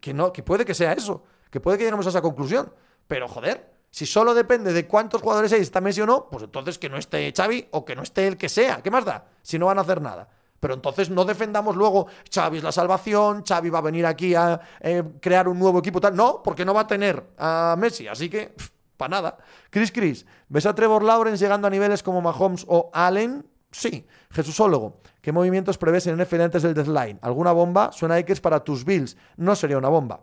Que, no, que puede que sea eso, que puede que lleguemos a esa conclusión. Pero joder, si solo depende de cuántos jugadores hay, está Messi o no, pues entonces que no esté Xavi o que no esté el que sea. ¿Qué más da? Si no van a hacer nada. Pero entonces no defendamos luego Xavi es la salvación, Xavi va a venir aquí a eh, crear un nuevo equipo tal. No, porque no va a tener a Messi. Así que, para nada. Chris Chris, ¿ves a Trevor Lawrence llegando a niveles como Mahomes o Allen? Sí. Jesúsólogo, ¿qué movimientos prevés en NFL antes del deadline? ¿Alguna bomba? Suena es para tus Bills. No sería una bomba.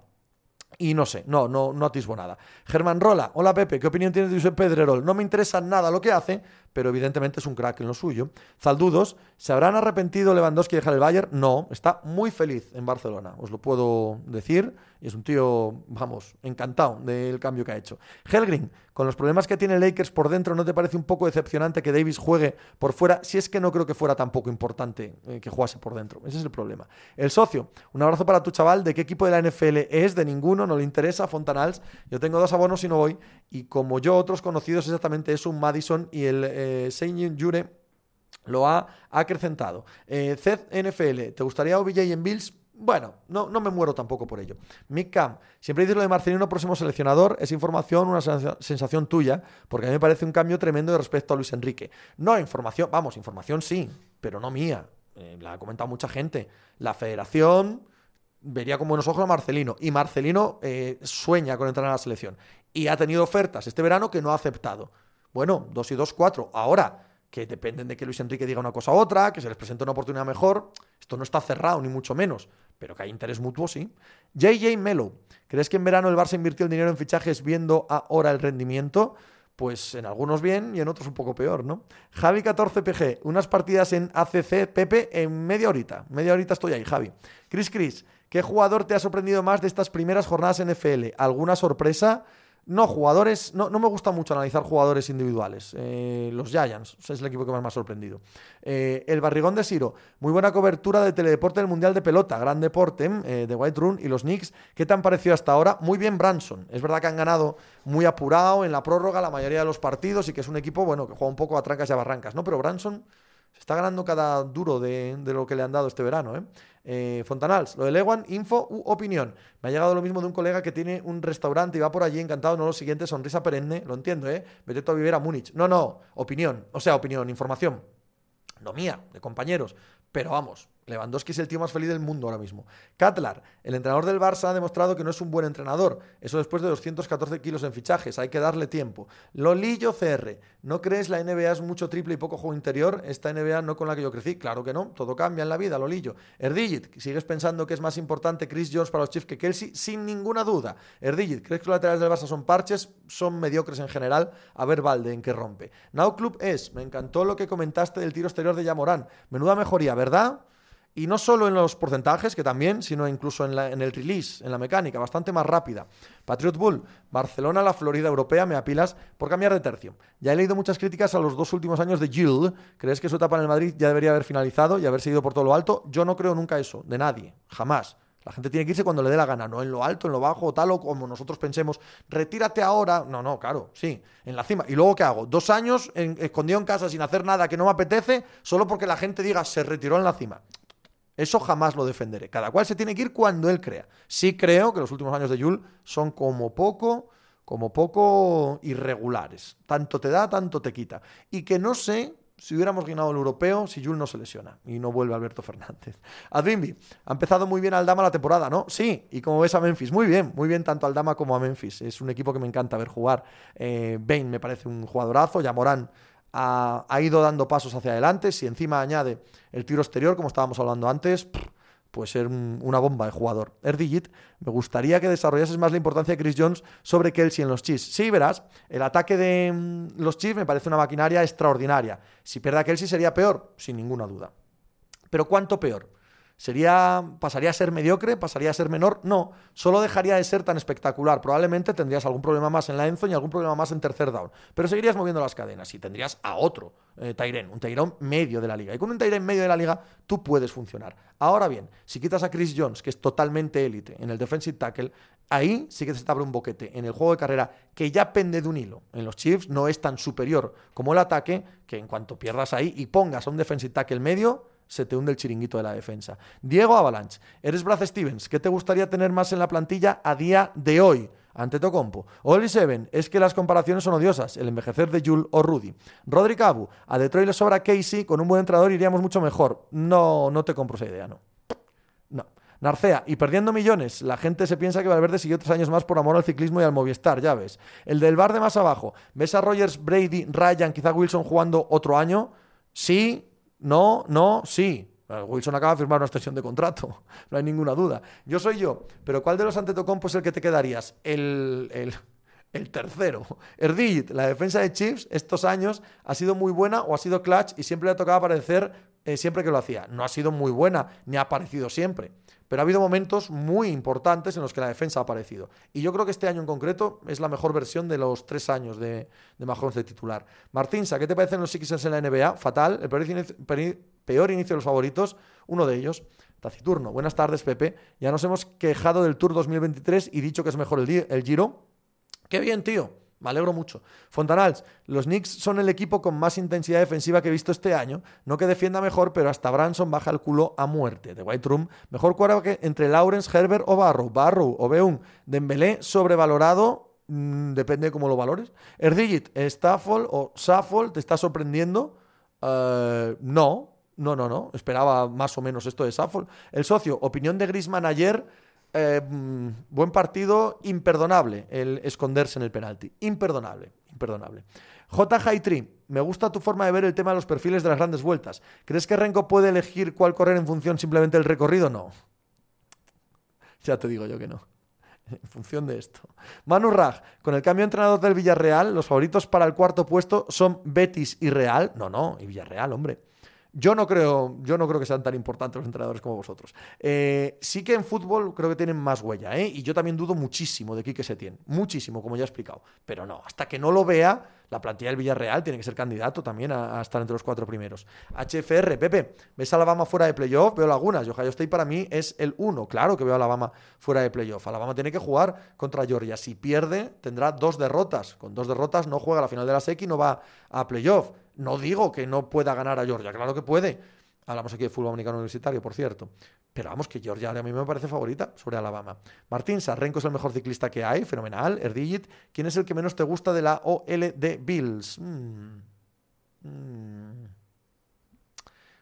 Y no sé, no, no, no atisbo nada. Germán Rola, hola Pepe, ¿qué opinión tienes de Josep Pedrerol? No me interesa nada lo que hace, pero evidentemente es un crack en lo suyo. Zaldudos, ¿se habrán arrepentido Lewandowski de dejar el Bayern? No, está muy feliz en Barcelona, os lo puedo decir. Y es un tío, vamos, encantado del cambio que ha hecho. Helgrin, con los problemas que tiene Lakers por dentro, ¿no te parece un poco decepcionante que Davis juegue por fuera? Si es que no creo que fuera tampoco importante eh, que jugase por dentro. Ese es el problema. El socio, un abrazo para tu chaval. ¿De qué equipo de la NFL es? De ninguno, no le interesa. Fontanals, yo tengo dos abonos y no voy. Y como yo, otros conocidos exactamente es un Madison y el eh, Jure lo ha acrecentado. Eh, NFL, ¿te gustaría OBJ en Bills? Bueno, no, no me muero tampoco por ello. Mick Cam, siempre dices lo de Marcelino próximo seleccionador, es información, una sensación tuya, porque a mí me parece un cambio tremendo respecto a Luis Enrique. No, información, vamos, información sí, pero no mía. Eh, la ha comentado mucha gente. La federación vería con buenos ojos a Marcelino, y Marcelino eh, sueña con entrar a la selección. Y ha tenido ofertas este verano que no ha aceptado. Bueno, dos y dos, cuatro. Ahora, que dependen de que Luis Enrique diga una cosa u otra, que se les presente una oportunidad mejor, esto no está cerrado, ni mucho menos pero que hay interés mutuo, sí. JJ Melo, ¿crees que en verano el Barça invirtió el dinero en fichajes viendo ahora el rendimiento? Pues en algunos bien y en otros un poco peor, ¿no? Javi 14PG, unas partidas en ACC, Pepe, en media horita. Media horita estoy ahí, Javi. Chris Chris, ¿qué jugador te ha sorprendido más de estas primeras jornadas en NFL? ¿Alguna sorpresa? No, jugadores, no, no, me gusta mucho analizar jugadores individuales. Eh, los Giants, es el equipo que más me ha sorprendido. Eh, el Barrigón de Siro, muy buena cobertura de teledeporte del Mundial de Pelota, gran deporte eh, de White Run y los Knicks. ¿Qué te han parecido hasta ahora? Muy bien Branson. Es verdad que han ganado muy apurado en la prórroga la mayoría de los partidos y que es un equipo, bueno, que juega un poco a trancas y a barrancas, ¿no? Pero Branson se está ganando cada duro de, lo que le han dado este verano. ¿eh? eh Fontanals, lo de Lewan, info u opinión. Me ha llegado lo mismo de un colega que tiene un restaurante y va por allí encantado, no lo siguiente, sonrisa perenne, lo entiendo, ¿eh? Vete a vivir a Múnich. No, no, opinión, o sea, opinión, información. No mía, de compañeros. Pero vamos, Lewandowski es el tío más feliz del mundo ahora mismo. Katlar, el entrenador del Barça, ha demostrado que no es un buen entrenador. Eso después de 214 kilos en fichajes. Hay que darle tiempo. Lolillo CR, ¿no crees la NBA es mucho triple y poco juego interior? Esta NBA no con la que yo crecí. Claro que no. Todo cambia en la vida, Lolillo. Erdigit, ¿sigues pensando que es más importante Chris Jones para los Chiefs que Kelsey? Sin ninguna duda. Erdigit, ¿crees que los laterales del Barça son parches? Son mediocres en general. A ver, Valde, ¿en qué rompe? Now Club es, me encantó lo que comentaste del tiro exterior de Yamorán. Menuda mejoría, ¿verdad? Y no solo en los porcentajes, que también, sino incluso en, la, en, el release, en la mecánica, bastante más rápida. Patriot Bull, Barcelona, la Florida europea, me apilas por cambiar de tercio. Ya he leído muchas críticas a los dos últimos años de Gilles. ¿Crees que su etapa en el Madrid ya debería haber finalizado y haber seguido por todo lo alto? Yo no creo nunca eso, de nadie, jamás. La gente tiene que irse cuando le dé la gana, no en lo alto, en lo bajo, tal o como nosotros pensemos, retírate ahora. No, no, claro, sí, en la cima. ¿Y luego qué hago? Dos años escondido en casa sin hacer nada que no me apetece, solo porque la gente diga se retiró en la cima. Eso jamás lo defenderé. Cada cual se tiene que ir cuando él crea. Sí creo que los últimos años de Yul son como poco, como poco irregulares. Tanto te da, tanto te quita. Y que no sé si hubiéramos ganado el europeo si Yul no se lesiona y no vuelve Alberto Fernández. Advimbi, ha empezado muy bien Aldama la temporada, ¿no? Sí, y como ves a Memphis, muy bien, muy bien tanto Aldama como a Memphis. Es un equipo que me encanta ver jugar. Eh, Bain me parece un jugadorazo, Yamorán ha, ido dando pasos hacia adelante. Si encima añade el tiro exterior, como estábamos hablando antes, puede ser una bomba de jugador. Erdigit, me gustaría que desarrollases más la importancia de Chris Jones sobre Kelsey en los Chiefs. Sí, verás, el ataque de mm, los Chiefs me parece una maquinaria extraordinaria. Si pierde a Kelsey sería peor, sin ninguna duda. Pero ¿cuánto peor? ¿Sería, ¿Pasaría a ser mediocre? ¿Pasaría a ser menor? No, solo dejaría de ser tan espectacular. Probablemente tendrías algún problema más en la Enzo y algún problema más en tercer down. Pero seguirías moviendo las cadenas y tendrías a otro eh, un Tyren medio de la liga. Y con un Tyren medio de la liga tú puedes funcionar. Ahora bien, si quitas a Chris Jones, que es totalmente élite en el defensive tackle, ahí sí que se te abre un boquete. En el juego de carrera, que ya pende de un hilo. En los Chiefs no es tan superior como el ataque, que en cuanto pierdas ahí y pongas a un defensive tackle medio, se te hunde el chiringuito de la defensa. Diego Avalanche, eres Brad Stevens. ¿Qué te gustaría tener más en la plantilla a día de hoy? Ante Tocompo. Oli Seven, es que las comparaciones son odiosas. El envejecer de Jules o Rudy. Rodri Abu, a Detroit le sobra Casey. Con un buen entrenador iríamos mucho mejor. No, no te compro esa idea, no. No. Narcea, y perdiendo millones, la gente se piensa que Valverde siguió tres años más por amor al ciclismo y al Movistar, ya ves. El del bar de más abajo, ¿ves a Rogers, Brady, Ryan, quizá Wilson jugando otro año? Sí, no, no, sí. Wilson acaba de firmar una extensión de contrato, no hay ninguna duda. Yo soy yo, pero ¿cuál de los Antetokounmpo es el que te quedarías? El, el, el tercero. Erdit, la defensa de Chiefs estos años ha sido muy buena o ha sido clutch y siempre le ha tocado aparecer eh, siempre que lo hacía. No ha sido muy buena, ni ha aparecido siempre. Pero ha habido momentos muy importantes en los que la defensa ha aparecido. Y yo creo que este año en concreto es la mejor versión de los tres años de, de de titular. Martínsa, ¿qué te parecen los Sixers en la NBA? Fatal, el peor inicio, de los favoritos, uno de ellos. Taciturno. Buenas tardes, Pepe. Ya nos hemos quejado del Tour 2023 y dicho que es mejor el Giro. Qué bien, tío. Me alegro mucho. Fontanals, los Knicks son el equipo con más intensidad defensiva que he visto este año. No que defienda mejor, pero hasta Branson baja el culo a muerte. De White Room, mejor que entre Lawrence, Herbert o Barrow. Barrow o Beun. Dembélé, sobrevalorado. Mm, depende de cómo lo valores. Erdigit, Stafford o Saffold, ¿te está sorprendiendo? Eh, no, no, no, no. Esperaba más o menos esto de Saffold. El socio, opinión de Grisman ayer eh, buen partido, imperdonable el esconderse en el penalti. Imperdonable, imperdonable. J. Haitri, me gusta tu forma de ver el tema de los perfiles de las grandes vueltas. ¿Crees que Renko puede elegir cuál correr en función simplemente del recorrido? No. Ya te digo yo que no. En función de esto. Manu Raj, con el cambio de entrenador del Villarreal, los favoritos para el cuarto puesto son Betis y Real. No, no, y Villarreal, hombre. Yo no creo, yo no creo que sean tan importantes los entrenadores como vosotros. Eh, sí que en fútbol creo que tienen más huella, ¿eh? Y yo también dudo muchísimo de Quique Setién. Muchísimo, como ya he explicado. Pero no, hasta que no lo vea, la plantilla del Villarreal tiene que ser candidato también a, estar entre los cuatro primeros. HFR, Pepe, ¿ves a Alabama fuera de playoff? Veo lagunas. Y Ohio State para mí es el uno. Claro que veo a Alabama fuera de playoff. Alabama tiene que jugar contra Georgia. Si pierde, tendrá dos derrotas. Con dos derrotas no juega la final de la SEC y no va a playoff. No digo que no pueda ganar a Georgia, claro que puede. Hablamos aquí de fútbol americano universitario, por cierto. Pero vamos, que Georgia a mí me parece favorita sobre Alabama. Martín Sarrenko es el mejor ciclista que hay, fenomenal. Erdigit, ¿quién es el que menos te gusta de la OL de Bills? Mm. Mm.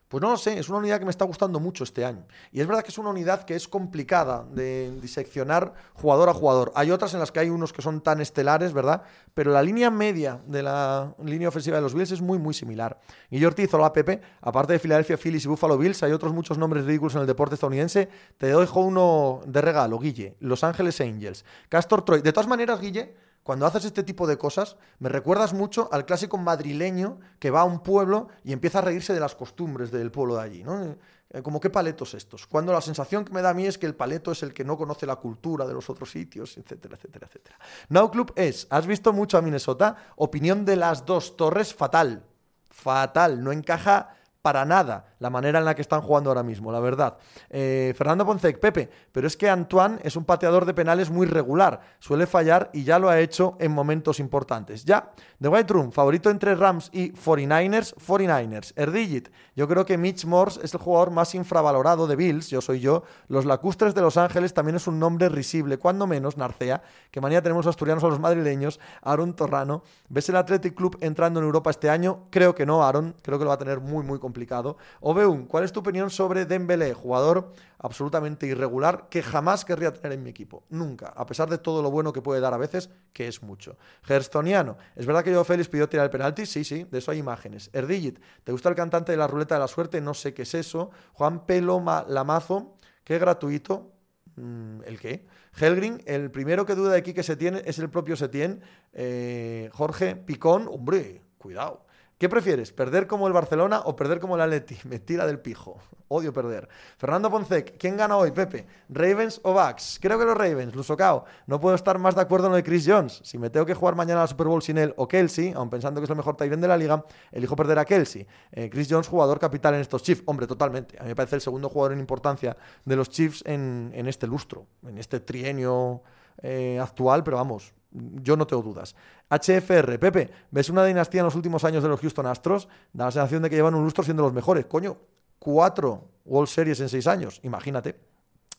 Pues no lo sé, es una unidad que me está gustando mucho este año. Y es verdad que es una unidad que es complicada de diseccionar jugador a jugador. Hay otras en las que hay unos que son tan estelares, ¿verdad? Pero la línea media de la línea ofensiva de los Bills es muy, muy similar. Guillermo Ortiz, hola Pepe. Aparte de Philadelphia Phillies y Buffalo Bills, hay otros muchos nombres ridículos en el deporte estadounidense. Te dejo uno de regalo, Guille. Los Ángeles Angels. Castor Troy. De todas maneras, Guille, cuando haces este tipo de cosas, me recuerdas mucho al clásico madrileño que va a un pueblo y empieza a reírse de las costumbres del pueblo de allí, ¿no? Eh, como qué paletos estos. Cuando la sensación que me da a mí es que el paleto es el que no conoce la cultura de los otros sitios, etcétera, etcétera, etcétera. Now Club es, ¿has visto mucho a Minnesota? Opinión de las dos torres, fatal. Fatal, no encaja para nada la manera en la que están jugando ahora mismo, la verdad. Eh, Fernando Poncec, Pepe, pero es que Antoine es un pateador de penales muy regular, suele fallar y ya lo ha hecho en momentos importantes. Ya, The White Room, favorito entre Rams y 49ers, 49ers. Erdigit, yo creo que Mitch Morse es el jugador más infravalorado de Bills, yo soy yo. Los lacustres de Los Ángeles también es un nombre risible, cuando menos, Narcea, que manía tenemos los asturianos a los madrileños, Aaron Torrano. ¿Ves el Athletic Club entrando en Europa este año? Creo que no, Aaron, creo que lo va a tener muy, muy complicado Obeun, ¿cuál es tu opinión sobre Dembélé, jugador absolutamente irregular que jamás querría tener en mi equipo? Nunca, a pesar de todo lo bueno que puede dar a veces, que es mucho. Gerstoniano, ¿es verdad que yo Félix pidió tirar el penalti? Sí, sí, de eso hay imágenes. Erdigit, ¿te gusta el cantante de la ruleta de la suerte? No sé qué es eso. Juan Pelo Lamazo, qué gratuito. Mm, ¿El qué? Helgrin, el primero que duda de aquí que se tiene es el propio Setién. Eh, Jorge Picón, hombre, cuidado. ¿Qué prefieres? ¿Perder como el Barcelona o perder como el Atleti? Me tira del pijo. Odio perder. Fernando Poncec, ¿quién gana hoy, Pepe? ¿Ravens o Bucks? Creo que los Ravens, Lusocao. No puedo estar más de acuerdo en lo de Chris Jones. Si me tengo que jugar mañana la Super Bowl sin él o Kelsey, aun pensando que es el mejor Tyrant de la liga, elijo perder a Kelsey. Eh, Chris Jones, jugador capital en estos Chiefs. Hombre, totalmente. A mí me parece el segundo jugador en importancia de los Chiefs en, este lustro, en este trienio eh, actual, pero vamos, yo no tengo dudas. HFR, Pepe, ¿ves una dinastía en los últimos años de los Houston Astros? Da la sensación de que llevan un lustro siendo los mejores. Coño, cuatro World Series en seis años, imagínate.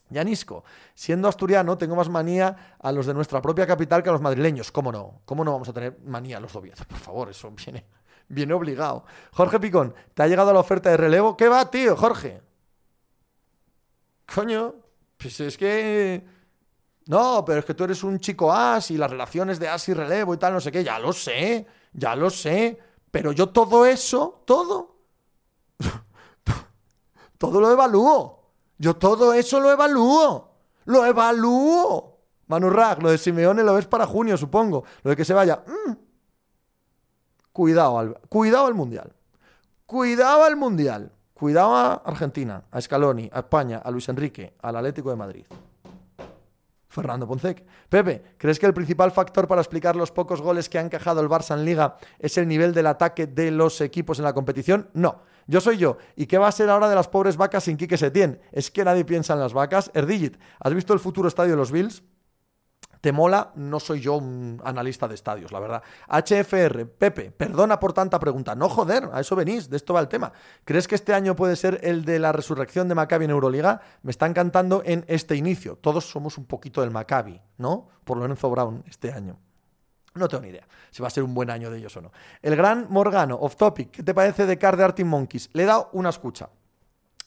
Yanisco, siendo asturiano, tengo más manía a los de nuestra propia capital que a los madrileños. ¿Cómo no? ¿Cómo no vamos a tener manía a los doviados? Por favor, eso viene, viene obligado. Jorge Picón, ¿te ha llegado la oferta de relevo? ¿Qué va, tío, Jorge? Coño, pues es que no, pero es que tú eres un chico as y las relaciones de as y relevo y tal, no sé qué. Ya lo sé, ya lo sé. Pero yo todo eso, todo, todo lo evalúo. Yo todo eso lo evalúo. Lo evalúo. Manu lo de Simeone lo ves para junio, supongo. Lo de que se vaya. Mm. Cuidado, al, cuidado al Mundial. Cuidado al Mundial. Cuidado a Argentina, a Scaloni, a España, a Luis Enrique, al Atlético de Madrid. Fernando Poncec. Pepe, ¿crees que el principal factor para explicar los pocos goles que ha encajado el Barça en Liga es el nivel del ataque de los equipos en la competición? No. Yo soy yo. ¿Y qué va a ser ahora de las pobres vacas sin Quique Setién? ¿Es que nadie piensa en las vacas? Erdigit, ¿has visto el futuro estadio de los Bills? ¿Te mola? No soy yo un analista de estadios, la verdad. HFR, Pepe, perdona por tanta pregunta. No, joder, a eso venís, de esto va el tema. ¿Crees que este año puede ser el de la resurrección de Maccabi en Euroliga? Me está encantando en este inicio. Todos somos un poquito del Maccabi, ¿no? Por Lorenzo Brown este año. No tengo ni idea si va a ser un buen año de ellos o no. El gran Morgano, off topic, ¿qué te parece de Car de Artin Monkeys? Le he dado una escucha.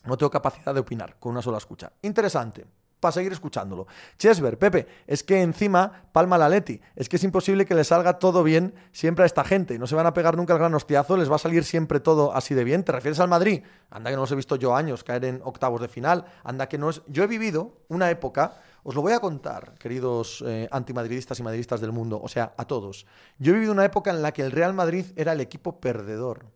No tengo capacidad de opinar con una sola escucha. Interesante para seguir escuchándolo. Chesver, Pepe, es que encima palma la Leti. Es que es imposible que le salga todo bien siempre a esta gente. No se van a pegar nunca el gran hostiazo, les va a salir siempre todo así de bien. ¿Te refieres al Madrid? Anda que no los he visto yo años caer en octavos de final. Anda que no es. Yo he vivido una época. Os lo voy a contar, queridos eh, antimadridistas y madridistas del mundo, o sea, a todos. Yo he vivido una época en la que el Real Madrid era el equipo perdedor.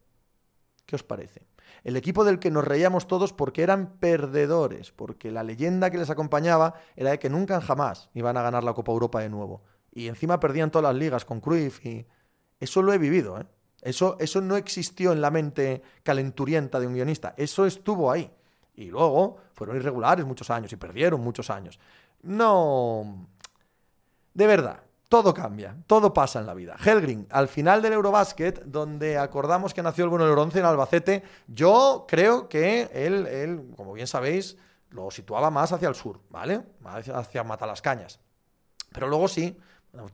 ¿Qué os parece? El equipo del que nos reíamos todos porque eran perdedores, porque la leyenda que les acompañaba era de que nunca jamás iban a ganar la Copa Europa de nuevo. Y encima perdían todas las ligas con Cruyff y... Eso lo he vivido, ¿eh? Eso, eso no existió en la mente calenturienta de un guionista, eso estuvo ahí. Y luego fueron irregulares muchos años y perdieron muchos años. No... De verdad, todo cambia, todo pasa en la vida. Helgrin, al final del Eurobasket, donde acordamos que nació el bueno del bronce en Albacete, yo creo que él, él, como bien sabéis, lo situaba más hacia el sur, ¿vale? Hacia Matalascañas. Pero luego sí,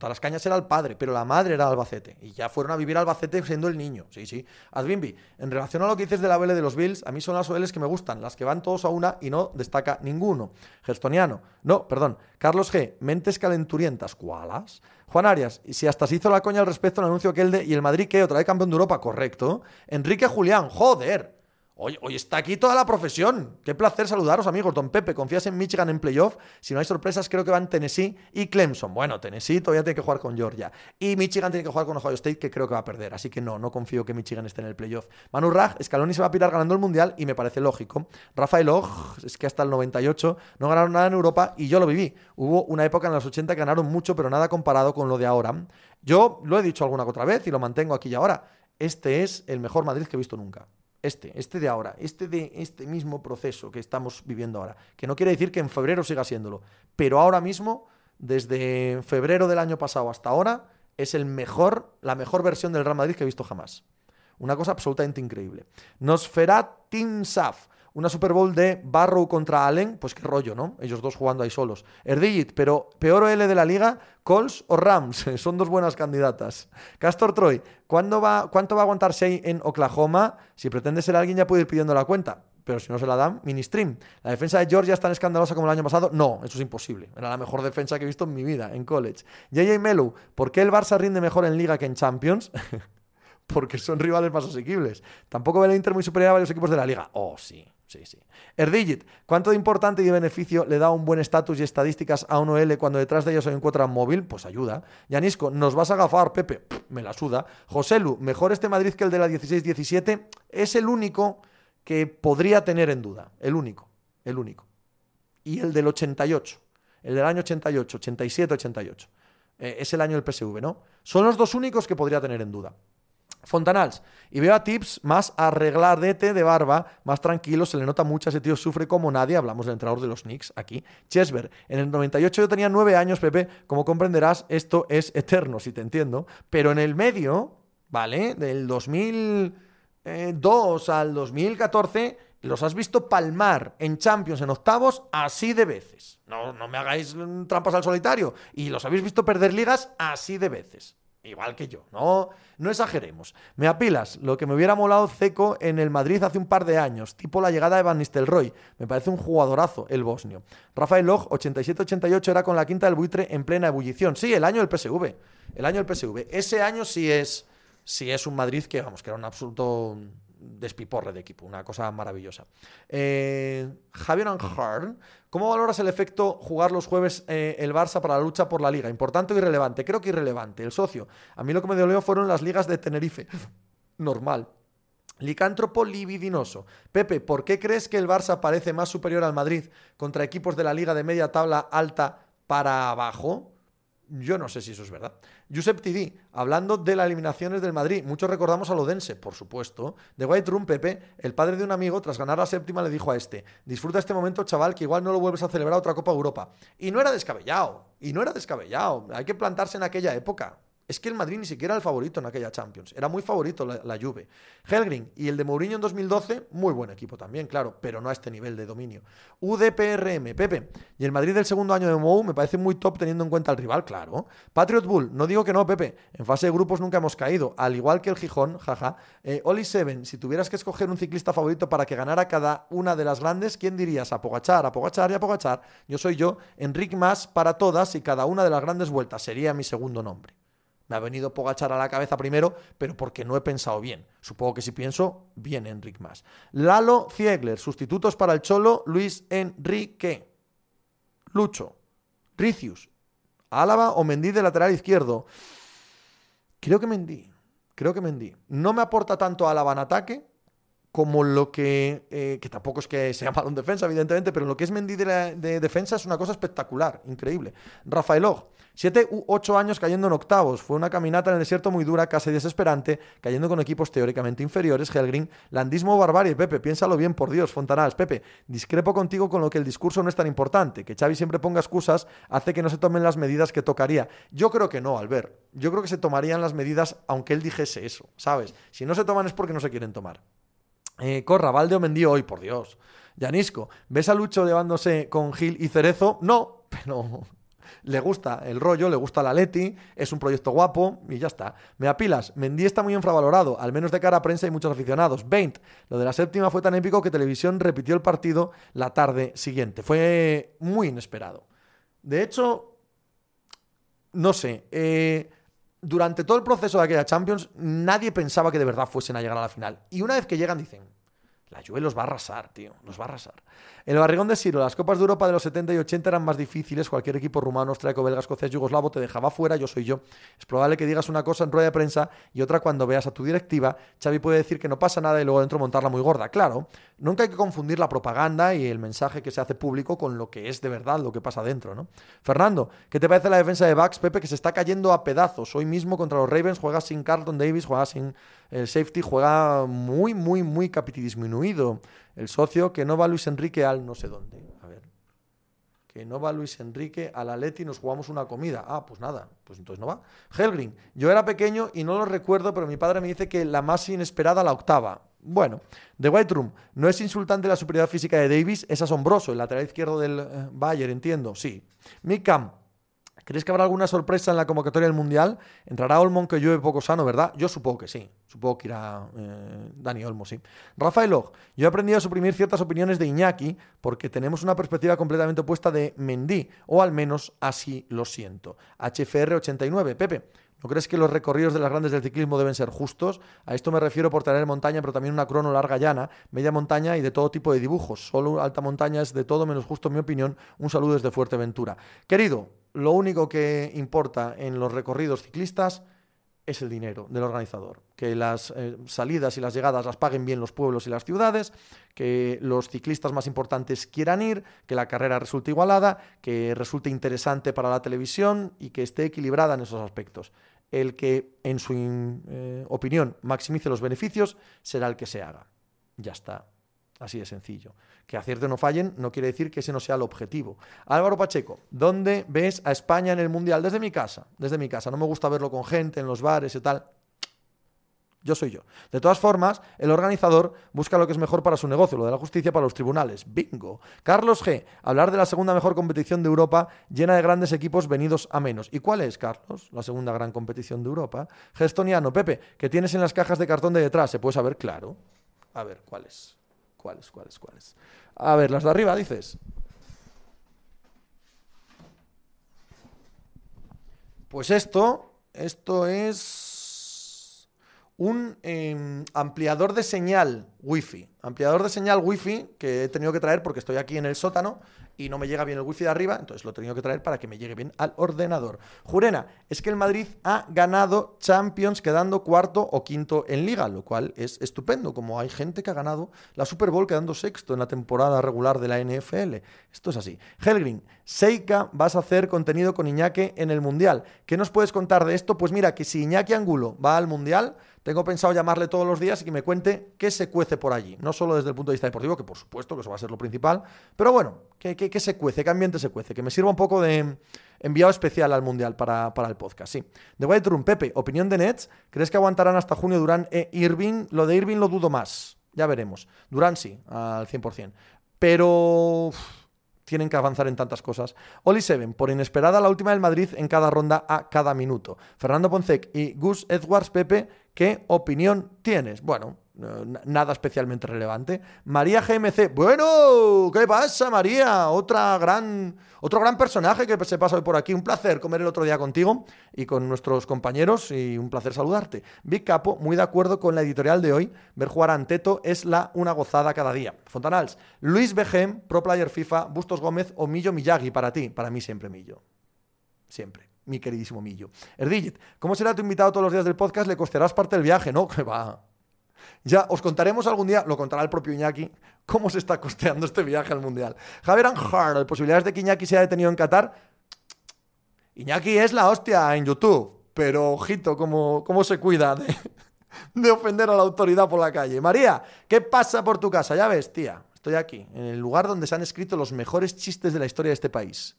las Cañas era el padre, pero la madre era Albacete. Y ya fueron a vivir Albacete siendo el niño. Sí, sí. Adbimbi, en relación a lo que dices de la OL de los Bills, a mí son las OLs que me gustan, las que van todos a una y no destaca ninguno. Gerstoniano, no, perdón. Carlos G, mentes calenturientas, ¿cuáles? Juan Arias, y si hasta se hizo la coña al respecto al anuncio que el de. ¿Y el Madrid qué? ¿Otra vez campeón de Europa? Correcto. Enrique Julián, joder. Hoy, está aquí toda la profesión. Qué placer saludaros, amigos. Don Pepe, ¿confías en Michigan en playoff? Si no hay sorpresas, creo que van Tennessee y Clemson. Bueno, Tennessee todavía tiene que jugar con Georgia. Y Michigan tiene que jugar con Ohio State, que creo que va a perder. Así que no, no confío que Michigan esté en el playoff. Manu Raj, Scaloni se va a pirar ganando el Mundial y me parece lógico. Rafael Og, es que hasta el 98 no ganaron nada en Europa y yo lo viví. Hubo una época en los 80 que ganaron mucho, pero nada comparado con lo de ahora. Yo lo he dicho alguna otra vez y lo mantengo aquí y ahora. Este es el mejor Madrid que he visto nunca. Este, este de ahora, este de este mismo proceso que estamos viviendo ahora. Que no quiere decir que en febrero siga siéndolo, pero ahora mismo, desde febrero del año pasado hasta ahora, es el mejor, la mejor versión del Real Madrid que he visto jamás. Una cosa absolutamente increíble. Nosferat Saf. Una Super Bowl de Barrow contra Allen, pues qué rollo, ¿no? Ellos dos jugando ahí solos. Erdigit, pero peor OL de la liga, Colts o Rams, son dos buenas candidatas. Castor Troy, ¿cuándo va, ¿cuánto va a aguantar Shea en Oklahoma? Si pretende ser alguien ya puede ir pidiendo la cuenta pero si no se la dan, mini stream. ¿La defensa de Georgia es tan escandalosa como el año pasado? No, eso es imposible. Era la mejor defensa que he visto en mi vida, en college. JJ Melu, ¿por qué el Barça rinde mejor en Liga que en Champions? Porque son rivales más asequibles. Tampoco ve el Inter muy superior a varios equipos de la Liga. Oh, sí, sí, sí. Erdigit, ¿cuánto de importante y de beneficio le da un buen estatus y estadísticas a un OL cuando detrás de ellos se encuentra un móvil? Pues ayuda. Yanisco, ¿nos vas a agafar, Pepe? me la suda. Joselu, ¿mejor este Madrid que el de la 16-17? Es el único que podría tener en duda. El único, el único. Y el del 88, el del año 88, 87, 88. es el año del PSV, ¿no? Son los dos únicos que podría tener en duda. Fontanals, y veo a Tips más arregladete de barba, más tranquilo, se le nota mucho, ese tío sufre como nadie, hablamos del entrenador de los Knicks aquí. Chesver, en el 98 yo tenía nueve años, Pepe, como comprenderás, esto es eterno, si te entiendo, pero en el medio, ¿vale? Del 2000... 2 eh, al 2014 los has visto palmar en Champions en octavos así de veces. No, no me hagáis trampas al solitario. Y los habéis visto perder ligas así de veces. Igual que yo, no, no exageremos. Me apilas, lo que me hubiera molado Ceco en el Madrid hace un par de años, tipo la llegada de Van Nistelrooy. Me parece un jugadorazo el bosnio. Rafael Log, 87-88, era con la quinta del buitre en plena ebullición. Sí, el año del PSV. El año del PSV. Ese año sí es si es un Madrid que, vamos, que era un absoluto despiporre de equipo, una cosa maravillosa. Eh, Javier Anjar, ¿cómo valoras el efecto jugar los jueves eh, el Barça para la lucha por la liga? ¿Importante o irrelevante? Creo que irrelevante. El socio. A mí lo que me dolió fueron las ligas de Tenerife. Normal. Licántropo libidinoso. Pepe, ¿por qué crees que el Barça parece más superior al Madrid contra equipos de la liga de media tabla alta para abajo? Yo no sé si eso es verdad. Josep Tidi, hablando de las eliminaciones del Madrid, muchos recordamos a Lodense, por supuesto. De White Room, Pepe, el padre de un amigo, tras ganar la séptima, le dijo a este: Disfruta este momento, chaval, que igual no lo vuelves a celebrar otra Copa Europa. Y no era descabellado, y no era descabellado. Hay que plantarse en aquella época. Es que el Madrid ni siquiera era el favorito en aquella Champions. Era muy favorito la, Juve. Helgrin y el de Mourinho en 2012, muy buen equipo también, claro, pero no a este nivel de dominio. UDPRM, Pepe. Y el Madrid del segundo año de Mou me parece muy top teniendo en cuenta al rival, claro. Patriot Bull, no digo que no, Pepe. En fase de grupos nunca hemos caído, al igual que el Gijón, jaja. Eh, Oli Seven, si tuvieras que escoger un ciclista favorito para que ganara cada una de las grandes, ¿quién dirías? Apogachar, Apogachar y Apogachar. Yo soy yo, Enric Más para todas y cada una de las grandes vueltas. Sería mi segundo nombre. Me ha venido Pogachar a la cabeza primero, pero porque no he pensado bien. Supongo que si pienso, bien Enric más. Lalo Ziegler, sustitutos para el Cholo, Luis Enrique. Lucho, Ricius, Álava o Mendí de lateral izquierdo. Creo que Mendí, creo que Mendí. No me aporta tanto Álava en ataque, como lo que, eh, que tampoco es que sea malo en defensa, evidentemente, pero lo que es Mendy de, defensa es una cosa espectacular, increíble. Rafael Og, siete u ocho años cayendo en octavos, fue una caminata en el desierto muy dura, casi desesperante, cayendo con equipos teóricamente inferiores, Helgrin, landismo barbarie, Pepe, piénsalo bien, por Dios, Fontanals, Pepe, discrepo contigo con lo que el discurso no es tan importante, que Xavi siempre ponga excusas hace que no se tomen las medidas que tocaría. Yo creo que no, Albert, yo creo que se tomarían las medidas aunque él dijese eso, ¿sabes? Si no se toman es porque no se quieren tomar. Eh, Corra, Valde o hoy, por Dios. Yanisco, ¿ves a Lucho llevándose con Gil y Cerezo? No, pero le gusta el rollo, le gusta la Leti, es un proyecto guapo y ya está. Me apilas, Mendy está muy infravalorado, al menos de cara a prensa y muchos aficionados. 20. Lo de la séptima fue tan épico que Televisión repitió el partido la tarde siguiente. Fue muy inesperado. De hecho, no sé, eh, durante todo el proceso de aquella Champions, nadie pensaba que de verdad fuesen a llegar a la final. Y una vez que llegan, dicen, la Juve los va a arrasar, tío, los va a arrasar. El barrigón de Siro, las Copas de Europa de los 70 y 80 eran más difíciles. Cualquier equipo rumano, austriaco, belga, escocés, yugoslavo te dejaba fuera, yo soy yo. Es probable que digas una cosa en rueda de prensa y otra cuando veas a tu directiva. Xavi puede decir que no pasa nada y luego dentro montarla muy gorda. Claro, nunca hay que confundir la propaganda y el mensaje que se hace público con lo que es de verdad lo que pasa dentro, ¿no? Fernando, ¿qué te parece la defensa de Bucks, Pepe, que se está cayendo a pedazos? Hoy mismo contra los Ravens juega sin Carlton Davis, juega sin el safety, juega muy, muy, muy el socio, que no va Luis Enrique al no sé dónde. A ver. Que no va Luis Enrique al Atleti y nos jugamos una comida. Ah, pues nada, pues entonces no va. Helgrin, yo era pequeño y no lo recuerdo, pero mi padre me dice que la más inesperada, la octava. Bueno, The White Room. ¿No es insultante la superioridad física de Davis? Es asombroso. El lateral izquierdo del eh, Bayern, entiendo. Sí. Mikam. ¿Crees que habrá alguna sorpresa en la convocatoria del Mundial? ¿Entrará Olmo que llueve poco sano, verdad? Yo supongo que sí. Supongo que irá eh, Dani Olmo, sí. Rafael Og, yo he aprendido a suprimir ciertas opiniones de Iñaki porque tenemos una perspectiva completamente opuesta de Mendy, o al menos así lo siento. HFR89, Pepe. ¿No crees que los recorridos de las grandes del ciclismo deben ser justos? A esto me refiero por tener montaña, pero también una crono larga llana, media montaña y de todo tipo de dibujos. Solo alta montaña es de todo menos justo, en mi opinión. Un saludo desde Fuerteventura. Querido, lo único que importa en los recorridos ciclistas es el dinero del organizador. Que las eh, salidas y las llegadas las paguen bien los pueblos y las ciudades, que los ciclistas más importantes quieran ir, que la carrera resulte igualada, que resulte interesante para la televisión y que esté equilibrada en esos aspectos el que, en su eh, opinión, maximice los beneficios será el que se haga. Ya está. Así de sencillo. Que acierte o no fallen no quiere decir que ese no sea el objetivo. Álvaro Pacheco, ¿dónde ves a España en el Mundial? Desde mi casa. Desde mi casa. No me gusta verlo con gente en los bares y tal. Yo soy yo. De todas formas, el organizador busca lo que es mejor para su negocio, lo de la justicia para los tribunales. Bingo. Carlos G. Hablar de la segunda mejor competición de Europa llena de grandes equipos venidos a menos. ¿Y cuál es, Carlos? La segunda gran competición de Europa. Gestoniano, Pepe, ¿qué tienes en las cajas de cartón de detrás? ¿Se puede saber? Claro. A ver, ¿cuáles? ¿Cuáles, cuáles, cuáles? A ver, las de arriba, dices. Pues esto, esto es un em, ampliador de señal Wi-Fi. Ampliador de señal Wi-Fi que he tenido que traer porque estoy aquí en el sótano y no me llega bien el Wi-Fi de arriba, entonces lo he tenido que traer para que me llegue bien al ordenador. Jurena, es que el Madrid ha ganado Champions quedando cuarto o quinto en liga, lo cual es estupendo, como hay gente que ha ganado la Super Bowl quedando sexto en la temporada regular de la NFL. Esto es así. Helgrin, Seika, vas a hacer contenido con Iñaki en el Mundial. ¿Qué nos puedes contar de esto? Pues mira, que si Iñaki Angulo va al Mundial, tengo pensado llamarle todos los días y que me cuente qué se cuece por allí. No solo desde el punto de vista deportivo, que por supuesto que eso va a ser lo principal, pero bueno, qué, se cuece, qué ambiente se cuece, que me sirva un poco de enviado especial al Mundial para, el podcast, sí. The White Room, Pepe, opinión de Nets, ¿crees que aguantarán hasta junio Durán e Irving? Lo de Irving lo dudo más, ya veremos. Durán sí, al 100%. Pero tienen que avanzar en tantas cosas. Oli Seven, por inesperada la última del Madrid en cada ronda a cada minuto. Fernando Poncec y Gus Edwards Pepe, ¿qué opinión tienes? Bueno, nada especialmente relevante. María GMC, bueno, ¿qué pasa María? Otra gran, otro gran personaje que se pasa hoy por aquí. Un placer comer el otro día contigo y con nuestros compañeros y un placer saludarte. Big Capo, muy de acuerdo con la editorial de hoy. Ver jugar a Anteto es la una gozada cada día. Fontanals, Luis Begem, Pro Player FIFA, Bustos Gómez o Millo Miyagi para ti. Para mí siempre Millo. Siempre mi queridísimo Millo. Erdigit, ¿cómo será tu invitado todos los días del podcast? Le costarás parte del viaje, ¿no? Que va. Ya os contaremos algún día, lo contará el propio Iñaki, cómo se está costeando este viaje al Mundial. Javier Anjar, posibilidades de que Iñaki sea detenido en Qatar. Iñaki es la hostia en YouTube, pero ojito, cómo, cómo se cuida de, de ofender a la autoridad por la calle. María, ¿qué pasa por tu casa? Ya ves, tía, estoy aquí, en el lugar donde se han escrito los mejores chistes de la historia de este país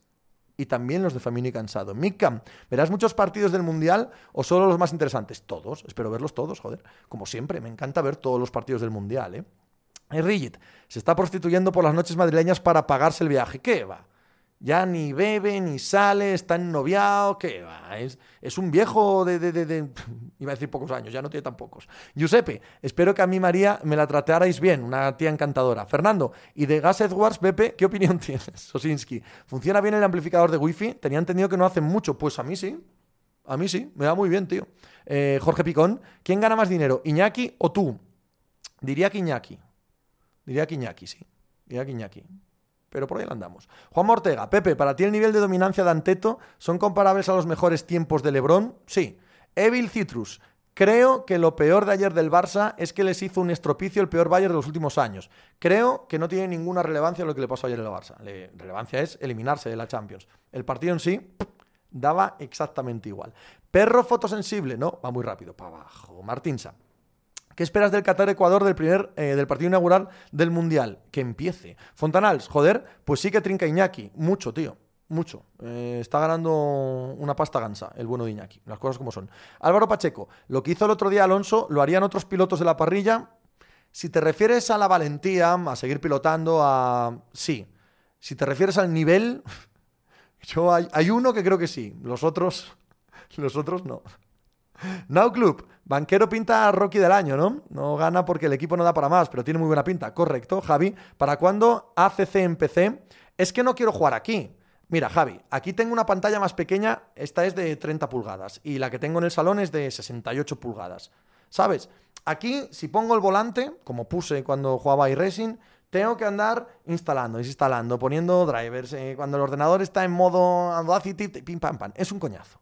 y también los de Famini Cansado. Mikam, ¿verás muchos partidos del Mundial o solo los más interesantes? Todos, espero verlos todos, joder. Como siempre, me encanta ver todos los partidos del Mundial, ¿eh? Rigid, se está prostituyendo por las noches madrileñas para pagarse el viaje. ¿Qué va? Ya ni bebe, ni sale, está ennoviado, ¿qué va? Es, es un viejo de, de, de, Iba a decir pocos años, ya no tiene tan pocos. Giuseppe, espero que a mí María me la tratearais bien, una tía encantadora. Fernando, y de Gas Edwards, Pepe, ¿qué opinión tienes? Sosinski, ¿funciona bien el amplificador de wifi? Tenía entendido que no hacen mucho, pues a mí sí. A mí sí, me va muy bien, tío. Eh, Jorge Picón, ¿quién gana más dinero, Iñaki o tú? Diría que Iñaki. Diría que Iñaki, sí. Diría que Iñaki pero por ahí andamos. Juan Ortega, Pepe, ¿para ti el nivel de dominancia de Anteto son comparables a los mejores tiempos de Lebron? Sí. Evil Citrus, Creo que lo peor de ayer del Barça es que les hizo un estropicio el peor Bayern de los últimos años. Creo que no tiene ninguna relevancia lo que le pasó ayer al Barça. Relevancia es eliminarse de la Champions. El partido en sí daba exactamente igual. Perro fotosensible, no, va muy rápido, para abajo. Martinsa. ¿Qué esperas del Qatar-Ecuador del, eh, del partido inaugural del Mundial? Que empiece. Fontanals, joder, pues sí que trinca Iñaki. Mucho, tío. Mucho. Eh, está ganando una pasta gansa, el bueno de Iñaki. Las cosas como son. Álvaro Pacheco, lo que hizo el otro día Alonso, ¿lo harían otros pilotos de la parrilla? Si te refieres a la valentía, a seguir pilotando, a... Sí. Si te refieres al nivel, yo hay, hay uno que creo que sí. Los otros, los otros no. Now Club, banquero pinta Rocky del año, ¿no? No gana porque el equipo no da para más, pero tiene muy buena pinta. Correcto, Javi. ¿Para cuándo ACC en PC? Es que no quiero jugar aquí. Mira, Javi, aquí tengo una pantalla más pequeña, esta es de 30 pulgadas, y la que tengo en el salón es de 68 pulgadas. ¿Sabes? Aquí, si pongo el volante, como puse cuando jugaba iRacing, tengo que andar instalando, desinstalando, poniendo drivers. Eh, cuando el ordenador está en modo Audacity, pim pam pam. Es un coñazo.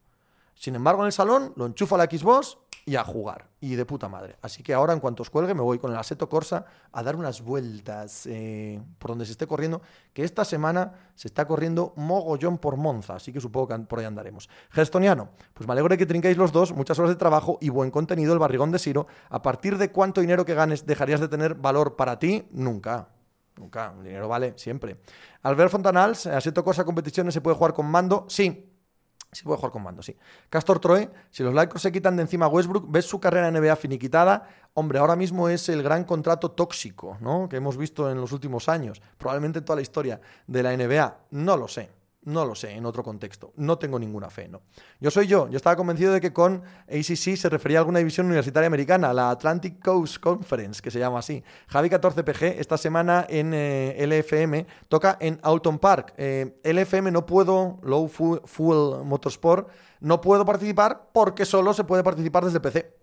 Sin embargo, en el salón lo enchufo a la Xbox y a jugar. Y de puta madre. Así que ahora, en cuanto os cuelgue, me voy con el Aseto Corsa a dar unas vueltas eh, por donde se esté corriendo. Que esta semana se está corriendo mogollón por Monza. Así que supongo que por ahí andaremos. Gestoniano, pues me alegro de que trinquéis los dos. Muchas horas de trabajo y buen contenido. El barrigón de Siro. ¿A partir de cuánto dinero que ganes dejarías de tener valor para ti? Nunca. Nunca. El dinero vale siempre. Albert Fontanals, Aseto Corsa Competiciones se puede jugar con mando. Sí. Sí puede jugar con mando, sí. Castor Troe, si los Lakers se quitan de encima a Westbrook, ¿ves su carrera en NBA finiquitada? Hombre, ahora mismo es el gran contrato tóxico, ¿no? Que hemos visto en los últimos años, probablemente en toda la historia de la NBA. No lo sé. No lo sé, en otro contexto. No tengo ninguna fe, ¿no? Yo soy yo. Yo estaba convencido de que con ACC se refería a alguna división universitaria americana, la Atlantic Coast Conference, que se llama así. Javi 14PG, esta semana en eh, LFM, toca en Alton Park. Eh, LFM no puedo, Low Fuel Motorsport, no puedo participar porque solo se puede participar desde PC.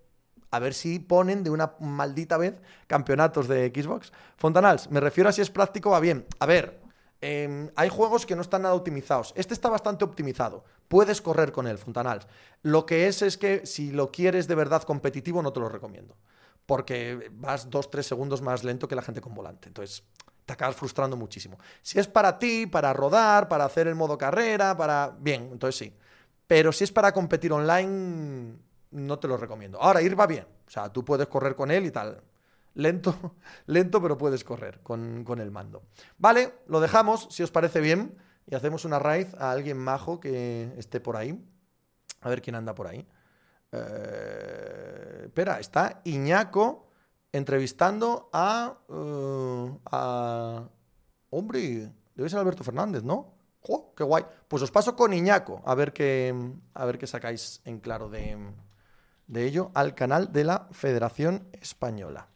A ver si ponen de una maldita vez campeonatos de Xbox. Fontanals, me refiero a si es práctico, va bien. A ver, Em, hay juegos que no están nada optimizados. Este está bastante optimizado. Puedes correr con él, Fontanals. Lo que es es que si lo quieres de verdad competitivo, no te lo recomiendo. Porque vas dos, tres segundos más lento que la gente con volante. Entonces, te acabas frustrando muchísimo. Si es para ti, para rodar, para hacer el modo carrera, para... Bien, entonces sí. Pero si es para competir online, no te lo recomiendo. Ahora, ir va bien. O sea, tú puedes correr con él y tal. Lento, lento, pero puedes correr con, el mando. Vale, lo dejamos, si os parece bien, y hacemos una raid a alguien majo que esté por ahí. A ver quién anda por ahí. Eh, espera, está Iñaco entrevistando a, uh, a... Hombre, debe ser Alberto Fernández, ¿no? ¡Jo, ¡Qué guay! Pues os paso con Iñaco, a ver qué, a ver qué sacáis en claro de, de ello al canal de la Federación Española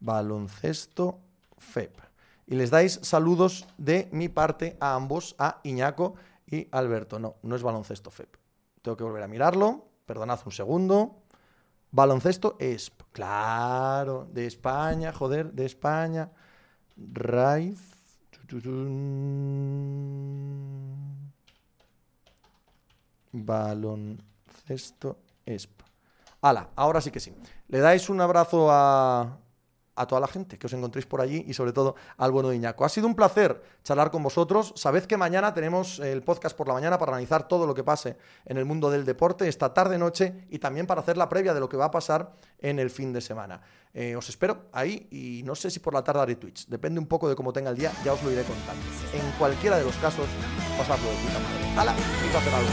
baloncesto FEP. Y les dais saludos de mi parte a ambos, a Iñaco y Alberto. No, no es baloncesto FEP. Tengo que volver a mirarlo. Perdonad un segundo. Baloncesto ESP. Claro, de España, joder, de España. Raiz. Baloncesto ESP. Hala, ahora sí que sí. Le dais un abrazo a, a toda la gente que os encontréis por allí y sobre todo al bueno de Iñaco. Ha sido un placer charlar con vosotros. Sabed que mañana tenemos el podcast por la mañana para analizar todo lo que pase en el mundo del deporte esta tarde noche y también para hacer la previa de lo que va a pasar en el fin de semana. Eh, os espero ahí y no sé si por la tarde haré Twitch. Depende un poco de cómo tenga el día, ya os lo iré contando. En cualquiera de los casos, pasadlo de puta madre. ¡Hala! Y va a hacer algo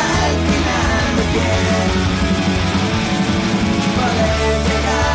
hasta el final de bien. Podré llegar.